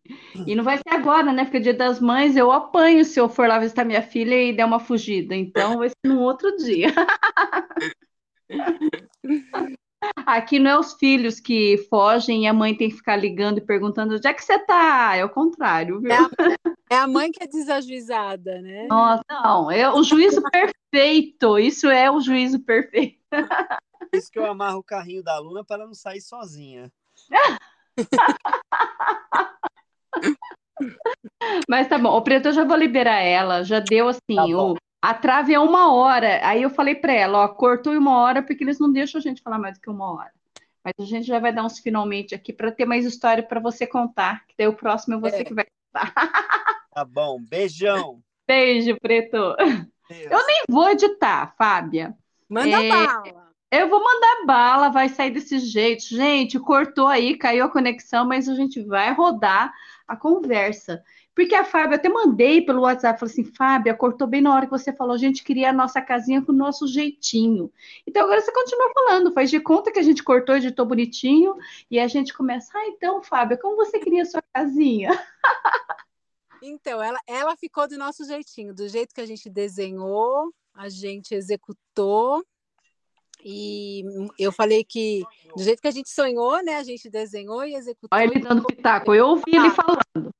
E não vai ser agora, né? Porque é dia das mães eu apanho se eu for lá visitar minha filha e der uma fugida. Então vai ser num outro dia. *laughs* *laughs* Aqui não é os filhos que fogem e a mãe tem que ficar ligando e perguntando onde é que você tá. É o contrário, viu? É a, *laughs* é a mãe que é desajuizada, né? Nossa, não. É o juízo perfeito. Isso é o juízo perfeito. Por isso que eu amarro o carrinho da aluna para não sair sozinha. *laughs* Mas tá bom, o Preto eu já vou liberar ela, já deu assim, tá o, a trave é uma hora. Aí eu falei para ela, ó, cortou em uma hora porque eles não deixam a gente falar mais do que uma hora. Mas a gente já vai dar uns finalmente aqui para ter mais história para você contar, que daí o próximo é você é. que vai contar. *laughs* Tá bom, beijão. Beijo, Preto. Deus. Eu nem vou editar, Fábia. Manda é, bala. Eu vou mandar bala, vai sair desse jeito. Gente, cortou aí, caiu a conexão, mas a gente vai rodar a conversa. Porque a Fábia, até mandei pelo WhatsApp, falei assim, Fábia, cortou bem na hora que você falou, a gente queria a nossa casinha com o nosso jeitinho. Então agora você continua falando, faz de conta que a gente cortou, editou bonitinho, e a gente começa, ah, então, Fábia, como você queria a sua casinha? *laughs* Então, ela, ela ficou do nosso jeitinho, do jeito que a gente desenhou, a gente executou, e eu falei que, do jeito que a gente sonhou, né? A gente desenhou e executou. Olha ele dando pitaco, eu ouvi ele falando.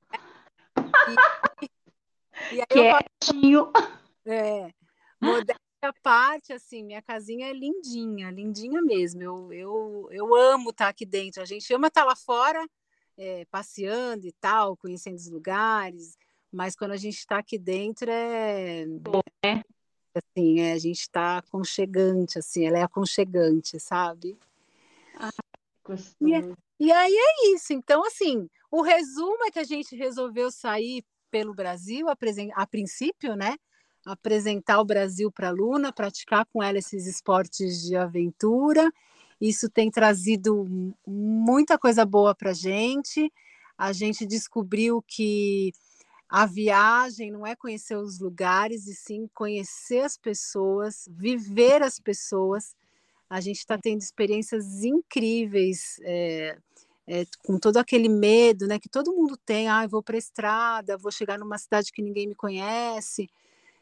E, e aí Quietinho. Eu, é, modéstia à parte, assim, minha casinha é lindinha, lindinha mesmo. Eu, eu, eu amo estar aqui dentro. A gente ama estar lá fora, é, passeando e tal, conhecendo os lugares, mas quando a gente está aqui dentro é. Bom, é assim, é, a gente está aconchegante, assim, ela é aconchegante, sabe? Ah, e, é, e aí é isso. Então, assim, o resumo é que a gente resolveu sair pelo Brasil, a princípio, né? Apresentar o Brasil para a Luna, praticar com ela esses esportes de aventura. Isso tem trazido muita coisa boa para a gente. A gente descobriu que a viagem não é conhecer os lugares, e sim conhecer as pessoas, viver as pessoas. A gente está tendo experiências incríveis, é, é, com todo aquele medo né, que todo mundo tem. Ah, vou para a estrada, vou chegar numa cidade que ninguém me conhece,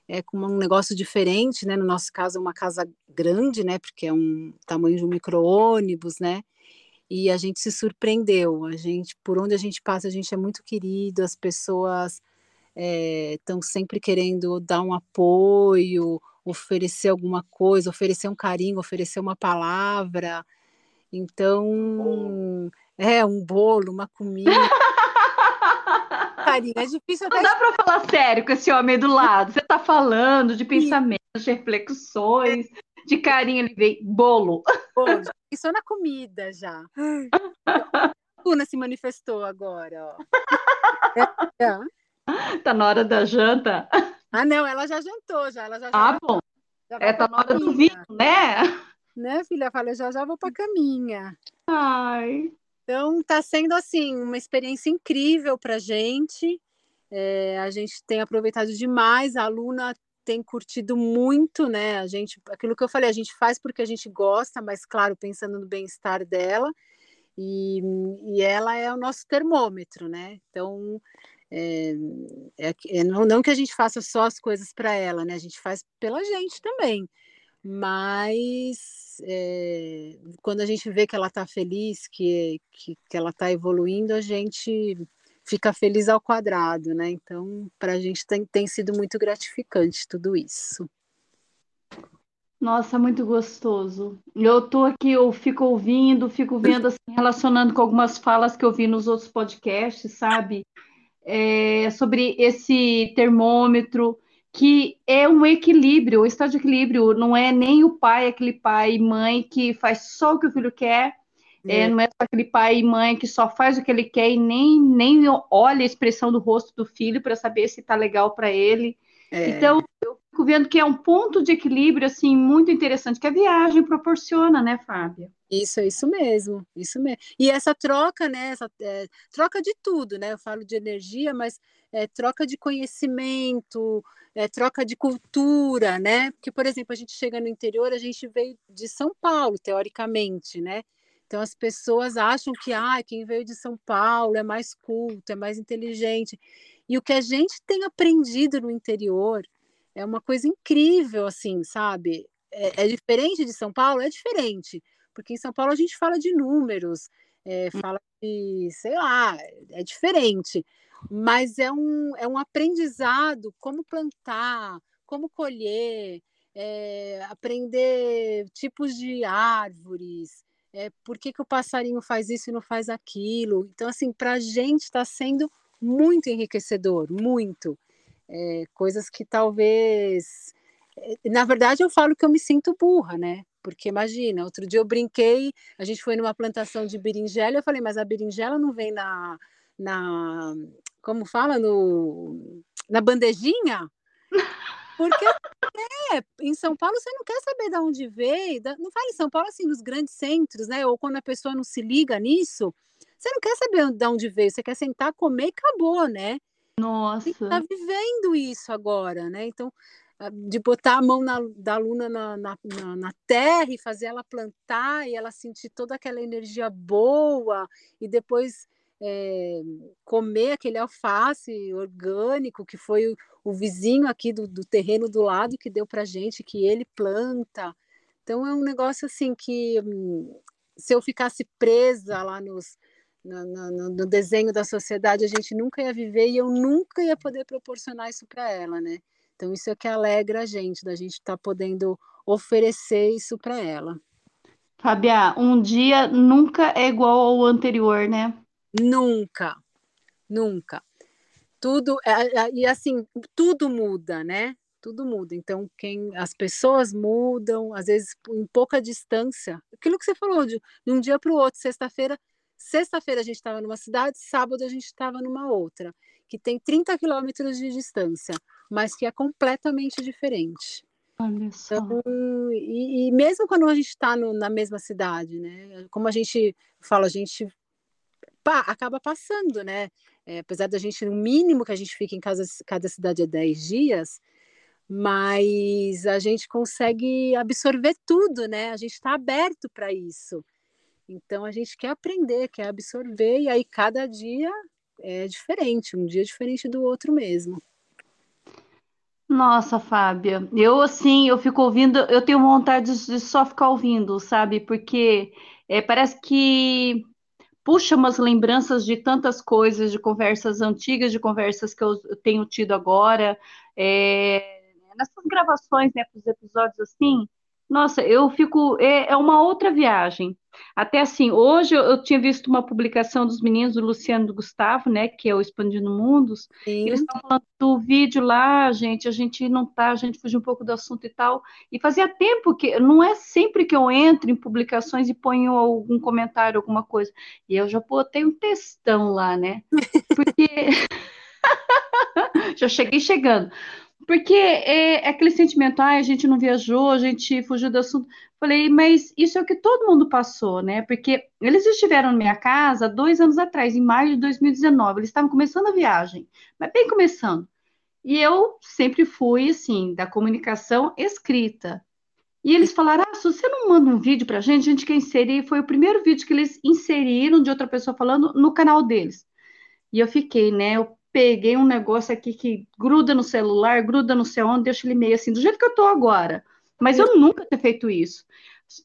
é, com um negócio diferente. Né? No nosso caso, é uma casa grande, né, porque é um tamanho de um micro-ônibus, né? E a gente se surpreendeu. A gente, por onde a gente passa, a gente é muito querido, as pessoas estão é, sempre querendo dar um apoio, oferecer alguma coisa, oferecer um carinho, oferecer uma palavra. Então, é um bolo, uma comida. *laughs* Carinho, é difícil até... Não dá para falar sério com esse homem do lado. Você está falando de pensamentos, de reflexões, de carinho, ele veio bolo. Bolo, pensou na comida já. *laughs* Luna se manifestou agora, ó. *laughs* É, é. Tá na hora da janta? Ah, não, ela já jantou, já. Ela já, já ah, bom. Já é, tá na hora do vinho, né? Né, filha? Falei, já já vou pra caminha. Ai. Então, tá sendo, assim, uma experiência incrível pra gente. É, a gente tem aproveitado demais, a aluna tem curtido muito, né? A gente, aquilo que eu falei, a gente faz porque a gente gosta, mas claro, pensando no bem-estar dela. E, e ela é o nosso termômetro, né? Então, é, é, é, não, não que a gente faça só as coisas para ela, né? A gente faz pela gente também. Mas é, quando a gente vê que ela está feliz, que, que, que ela está evoluindo, a gente fica feliz ao quadrado, né? Então, para a gente tem, tem sido muito gratificante tudo isso. Nossa, muito gostoso. Eu tô aqui, eu fico ouvindo, fico vendo, assim, relacionando com algumas falas que eu vi nos outros podcasts, sabe? É, sobre esse termômetro, que é um equilíbrio, o estado de equilíbrio, não é nem o pai, aquele pai e mãe que faz só o que o filho quer, é. É, não é só aquele pai e mãe que só faz o que ele quer e nem, nem olha a expressão do rosto do filho para saber se está legal para ele. É. Então, eu vendo que é um ponto de equilíbrio assim muito interessante que a viagem proporciona, né, Fábia? Isso, é isso mesmo, isso mesmo. E essa troca, né, essa é, troca de tudo, né? Eu falo de energia, mas é, troca de conhecimento, é, troca de cultura, né? Porque, por exemplo, a gente chega no interior, a gente veio de São Paulo, teoricamente, né? Então as pessoas acham que ah, quem veio de São Paulo é mais culto, é mais inteligente. E o que a gente tem aprendido no interior é uma coisa incrível, assim, sabe? É, é diferente de São Paulo? É diferente, porque em São Paulo a gente fala de números, é, fala de, sei lá, é diferente, mas é um, é um aprendizado como plantar, como colher, é, aprender tipos de árvores, é, por que, que o passarinho faz isso e não faz aquilo. Então, assim, para a gente está sendo muito enriquecedor, muito. É, coisas que talvez. É, na verdade, eu falo que eu me sinto burra, né? Porque imagina, outro dia eu brinquei, a gente foi numa plantação de berinjela, eu falei, mas a berinjela não vem na. na como fala? No, na bandejinha? Porque é, em São Paulo você não quer saber de onde veio, não fala em São Paulo assim nos grandes centros, né? Ou quando a pessoa não se liga nisso, você não quer saber de onde veio, você quer sentar, comer e acabou, né? Nossa. Você tá vivendo isso agora, né? Então, ah, de botar a mão na, da aluna na, na, na, terra e fazer ela plantar e ela sentir toda aquela energia boa e depois é, comer aquele alface orgânico que foi o, o vizinho aqui do, do, terreno do lado que deu para gente, que ele planta. Então é um negócio assim que hum, se eu ficasse presa lá nos, no, no, no, desenho da sociedade, a gente nunca ia viver e eu nunca ia poder proporcionar isso para ela, né? Então isso é que alegra a gente, da gente estar tá podendo oferecer isso para ela. Fábia, um dia nunca é igual ao anterior, né? Nunca, nunca. Tudo é, é, e assim tudo muda, né? Tudo muda. Então quem as pessoas mudam, às vezes em pouca distância. Aquilo que você falou de, de um dia para o outro, sexta-feira, sexta-feira a gente estava numa cidade, sábado a gente estava numa outra, que tem 30 quilômetros de distância, mas que é completamente diferente. Olha só. Então, e, e, mesmo quando a gente está na mesma cidade, né? Como a gente fala, a gente pá, acaba passando, né? É, apesar da gente, no mínimo que a gente fica em casa, cada cidade é 10 dias, mas a gente consegue absorver tudo, né? A gente está aberto para isso. Então a gente quer aprender, quer absorver, e aí cada dia é diferente, um dia diferente do outro mesmo. Nossa, Fábia, eu assim, eu fico ouvindo, eu tenho vontade de só ficar ouvindo, sabe? Porque é, parece que puxa umas lembranças de tantas coisas, de conversas antigas, de conversas que eu tenho tido agora. É, nessas gravações, né, para os episódios assim, nossa, eu fico. É, é, uma outra viagem. Até assim, hoje eu, eu, tinha visto uma publicação dos meninos do Luciano e do Gustavo, né? Que é o Expandindo Mundos. Sim. Eles estão falando do vídeo lá, gente. A gente não tá, a gente fugiu um pouco do assunto e tal. E fazia tempo que. Não é sempre que eu entro em publicações e ponho algum comentário, alguma coisa. E eu já botei um textão lá, né? Porque. *laughs* já cheguei chegando. Porque é, é aquele sentimento, ah, a gente não viajou, a gente fugiu do assunto. Falei, mas isso é o que todo mundo passou, né? Porque eles estiveram na minha casa dois anos atrás, em maio de 2019. Eles estavam começando a viagem, mas bem começando. E eu sempre fui, assim, da comunicação escrita. E eles falaram: ah, se você não manda um vídeo pra gente, a gente quer inserir. Foi o primeiro vídeo que eles inseriram de outra pessoa falando no canal deles. E eu fiquei, né? Eu peguei um negócio aqui que gruda no celular, gruda no sei onde, deixa ele meio assim, do jeito que eu tô agora. Mas eu nunca tinha feito isso.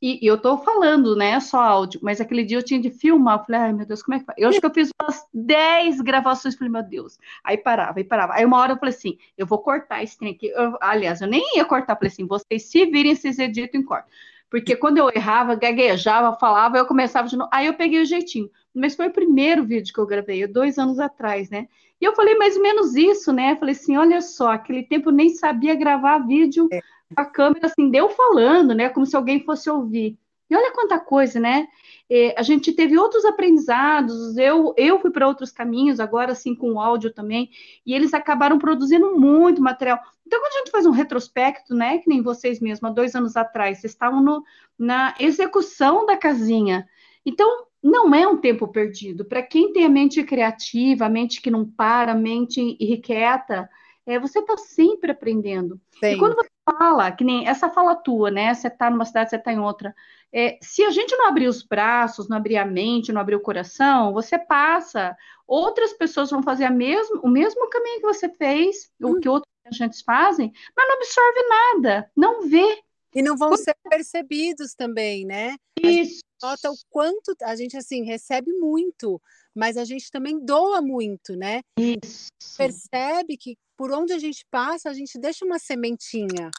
E, e, eu tô falando, né, só áudio, mas aquele dia eu tinha de filmar, eu falei, ai meu Deus, como é que faz? Eu acho que eu fiz umas 10 gravações, falei, meu Deus. Aí parava, aí parava. Aí uma hora eu falei assim, eu vou cortar esse trem aqui. Eu, aliás, eu nem ia cortar, falei assim, vocês se virem, vocês editam e cortam. Porque quando eu errava, gaguejava, falava, eu começava de novo. Aí eu peguei o jeitinho. Mas foi o primeiro vídeo que eu gravei, dois anos atrás, né? E eu falei mais ou menos isso, né? Eu falei assim, olha só, aquele tempo eu nem sabia gravar vídeo é. com a câmera assim, deu falando, né? Como se alguém fosse ouvir. E olha quanta coisa, né? É, a gente teve outros aprendizados, eu, eu fui para outros caminhos, agora assim com o áudio também, e eles acabaram produzindo muito material. Então, quando a gente faz um retrospecto, né, que nem vocês mesmos, há dois anos atrás, vocês estavam no, na execução da casinha. Então, não é um tempo perdido. Para quem tem a mente criativa, a mente que não para, a mente irrequieta, é, você está sempre aprendendo. Sim. E quando você fala, que nem essa fala tua, né? Você está numa cidade, você está em outra. É, se a gente não abrir os braços, não abrir a mente, não abrir o coração, você passa. Outras pessoas vão fazer a mesmo, o mesmo caminho que você fez, hum. o que outros agentes fazem, mas não absorve nada, não vê. E não vão ser percebidos também, né? Isso. Nota o quanto a gente assim recebe muito, mas a gente também doa muito, né? Isso. Percebe que por onde a gente passa, a gente deixa uma sementinha.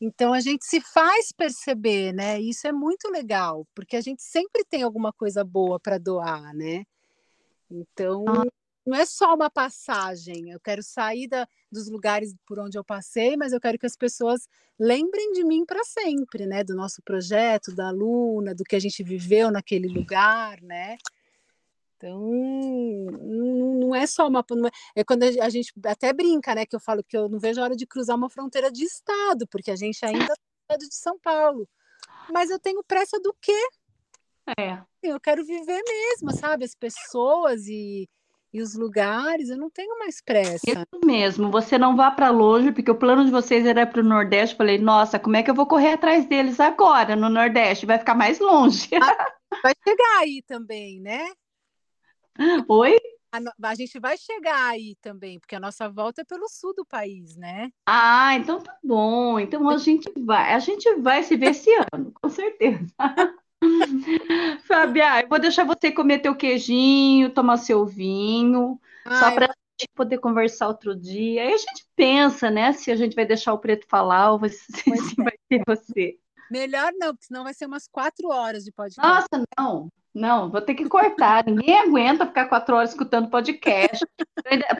Então a gente se faz perceber, né? Isso é muito legal, porque a gente sempre tem alguma coisa boa para doar, né? Então, ah não é só uma passagem. Eu quero sair da, dos lugares por onde eu passei, mas eu quero que as pessoas lembrem de mim para sempre, né? Do nosso projeto, da aluna, do que a gente viveu naquele lugar, né? Então, não é só uma. É, é quando a gente até brinca, né? Que eu falo que eu não vejo a hora de cruzar uma fronteira de estado, porque a gente ainda é de São Paulo. Mas eu tenho pressa do quê? É. Eu quero viver mesmo, sabe? As pessoas e, e os lugares, eu não tenho mais pressa. Isso mesmo, você não vá para longe, porque o plano de vocês era para o Nordeste. Falei, nossa, como é que eu vou correr atrás deles agora no Nordeste? Vai ficar mais longe. Vai *laughs* chegar aí também, né? Oi? A, a, gente vai chegar aí também, porque a nossa volta é pelo sul do país, né? Ah, então tá bom. Então a gente vai, a gente vai se ver esse ano, com certeza. *laughs* *laughs* Fábia, eu vou deixar você comer teu queijinho, tomar seu vinho, ah, só para gente poder conversar outro dia. Aí a gente pensa, né, se a gente vai deixar o preto falar ou se, *laughs* se vai ser você. Melhor não, porque senão vai ser umas quatro horas de podcast. Nossa, não. Não, vou ter que cortar. Ninguém aguenta ficar quatro horas escutando podcast.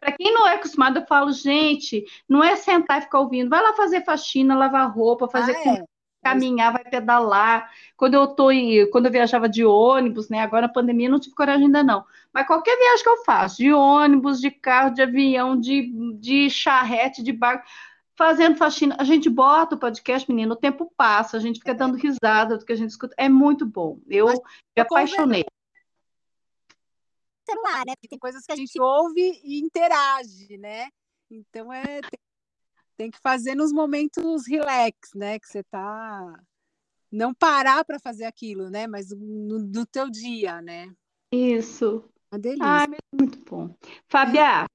Para quem não é acostumado, eu falo, gente, não é sentar e ficar ouvindo. Vai lá fazer faxina, lavar roupa, fazer ah, é caminhar, vai pedalar. Quando eu tô em, quando eu viajava de ônibus, né? Agora na pandemia não tive coragem ainda não. Mas qualquer viagem que eu faço, de ônibus, de carro, de avião, de, de charrete, de barco, fazendo faxina, a gente bota o podcast, menino, o tempo passa, a gente fica dando risada do que a gente escuta. É muito bom. Eu Mas, me apaixonei. Celular, né? Porque tem coisas que a gente ouve e interage, né? Então é tem tem que fazer nos momentos relax, né? Que você tá não parar para fazer aquilo, né? Mas no, no teu dia, né? Isso. Uma delícia. Ah, muito bom. Fábia,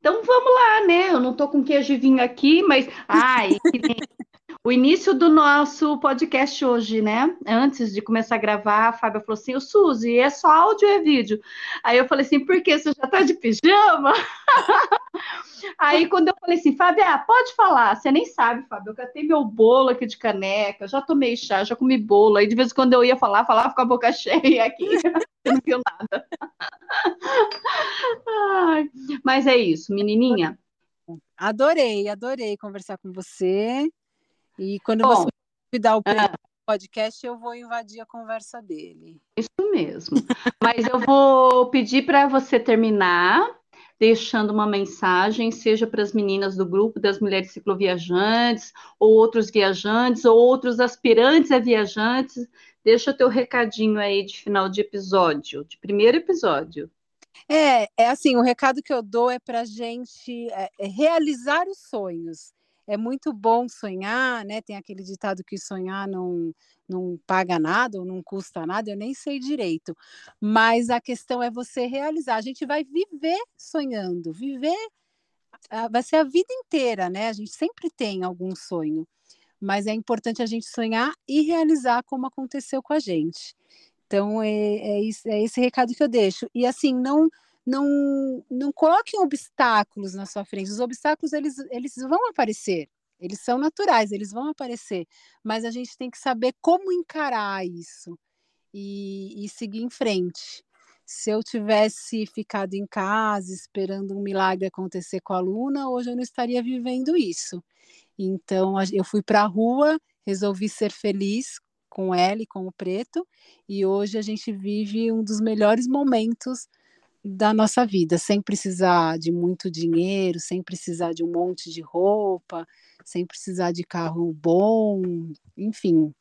então vamos lá, né? Eu não tô com queijo e vinho aqui, mas *laughs* ai, o início do nosso podcast hoje, né? Antes de começar a gravar, a Fábia falou assim: "O Suzy, é só áudio ou é vídeo?" Aí eu falei assim: "Por quê? Você já tá de pijama?" *laughs* Aí quando eu falei assim, Fábia, pode falar, você nem sabe, Fábio, eu catei meu bolo aqui de caneca, já tomei chá, já comi bolo, aí de vez em quando eu ia falar, falava com a boca *laughs* cheia aqui, *laughs* não viu nada. Ai, mas é isso, menininha. Adorei, adorei conversar com você. E quando Bom, você me dá o ah, podcast, eu vou invadir a conversa dele. Isso mesmo. Mas eu vou pedir para você terminar deixando uma mensagem, seja para as meninas do grupo das mulheres cicloviajantes, ou outros viajantes, ou outros aspirantes a viajantes. Deixa o teu recadinho aí de final de episódio, de primeiro episódio. É, é assim, o recado que eu dou é para a gente é, é realizar os sonhos. É muito bom sonhar, né? Tem aquele ditado que sonhar não, não paga nada ou não custa nada, eu nem sei direito. Mas a questão é você realizar. A gente vai viver sonhando, viver vai ser a vida inteira, né? A gente sempre tem algum sonho, mas é importante a gente sonhar e realizar como aconteceu com a gente. Então é, é, é esse recado que eu deixo. E assim, não não não coloquem obstáculos na sua frente. Os obstáculos eles, eles vão aparecer. Eles são naturais, eles vão aparecer, mas a gente tem que saber como encarar isso e, e seguir em frente. Se eu tivesse ficado em casa esperando um milagre acontecer com a Luna, hoje eu não estaria vivendo isso. Então eu fui para a rua, resolvi ser feliz com ela e com o preto, e hoje a gente vive um dos melhores momentos da nossa vida, sem precisar de muito dinheiro, sem precisar de um monte de roupa, sem precisar de carro bom, enfim.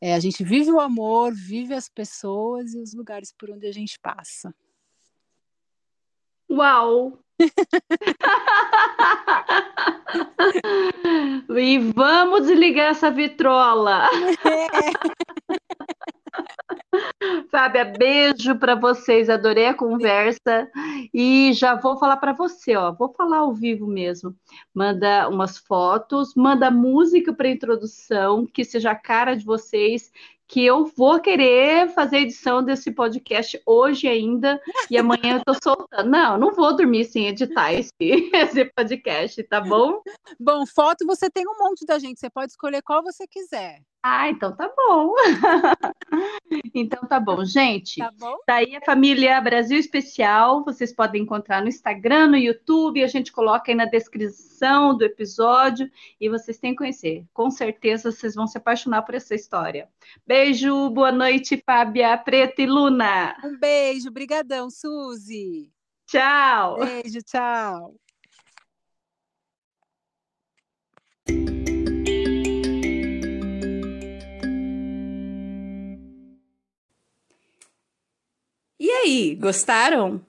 É, a gente vive o amor, vive as pessoas e os lugares por onde a gente passa. Uau! *laughs* e vamos desligar essa vitrola. *laughs* Fábia, beijo para vocês, adorei a conversa e já vou falar para você, ó, vou falar ao vivo mesmo. Manda umas fotos, manda música para introdução, que seja a cara de vocês que eu vou querer fazer a edição desse podcast hoje ainda e amanhã eu tô soltando. Não, não vou dormir sem editar esse, *laughs* esse podcast, tá bom? Bom, foto você tem um monte da gente, você pode escolher qual você quiser. Ah, então tá bom. *laughs* então tá bom, gente. Tá bom? Tá aí a família Brasil Especial. Vocês podem encontrar no Instagram, no YouTube. A gente coloca aí na descrição do episódio e vocês têm que conhecer. Com certeza vocês vão se apaixonar por essa história. Beijo, boa noite, Fábia, Preta e Luna. Um beijo, brigadão, Suzy. Tchau. Beijo, tchau. Aí, gostaram?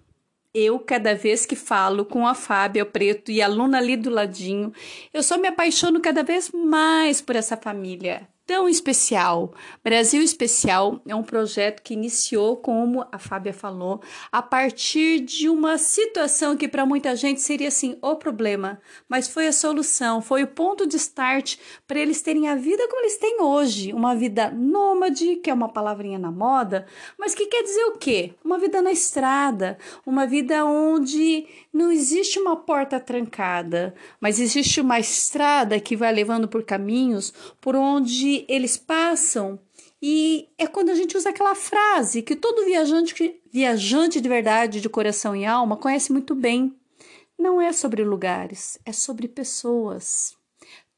Eu, cada vez que falo com a Fábia Preto e a Luna ali do ladinho, eu só me apaixono cada vez mais por essa família tão especial. Brasil Especial é um projeto que iniciou, como a Fábia falou, a partir de uma situação que para muita gente seria assim o problema, mas foi a solução, foi o ponto de start para eles terem a vida como eles têm hoje, uma vida nômade, que é uma palavrinha na moda, mas que quer dizer o quê? Uma vida na estrada, uma vida onde não existe uma porta trancada, mas existe uma estrada que vai levando por caminhos por onde eles passam. E é quando a gente usa aquela frase que todo viajante, viajante de verdade, de coração e alma, conhece muito bem. Não é sobre lugares, é sobre pessoas.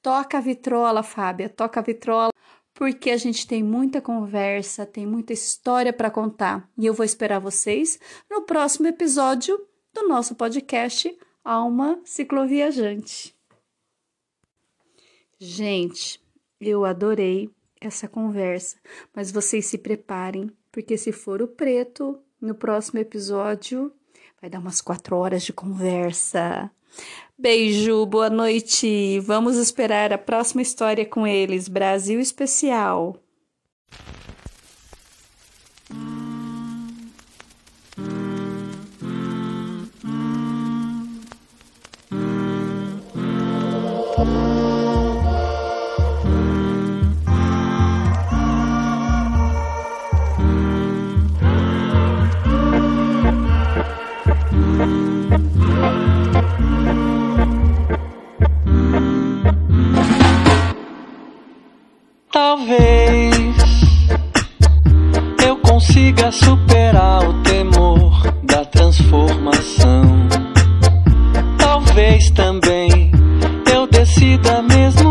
Toca a vitrola, Fábia, toca a vitrola, porque a gente tem muita conversa, tem muita história para contar. E eu vou esperar vocês no próximo episódio do nosso podcast Alma Cicloviajante. Gente, eu adorei essa conversa, mas vocês se preparem, porque se for o preto, no próximo episódio vai dar umas quatro horas de conversa. Beijo, boa noite. Vamos esperar a próxima história com eles. Brasil Especial. Talvez eu consiga superar o temor da transformação. Talvez também eu decida mesmo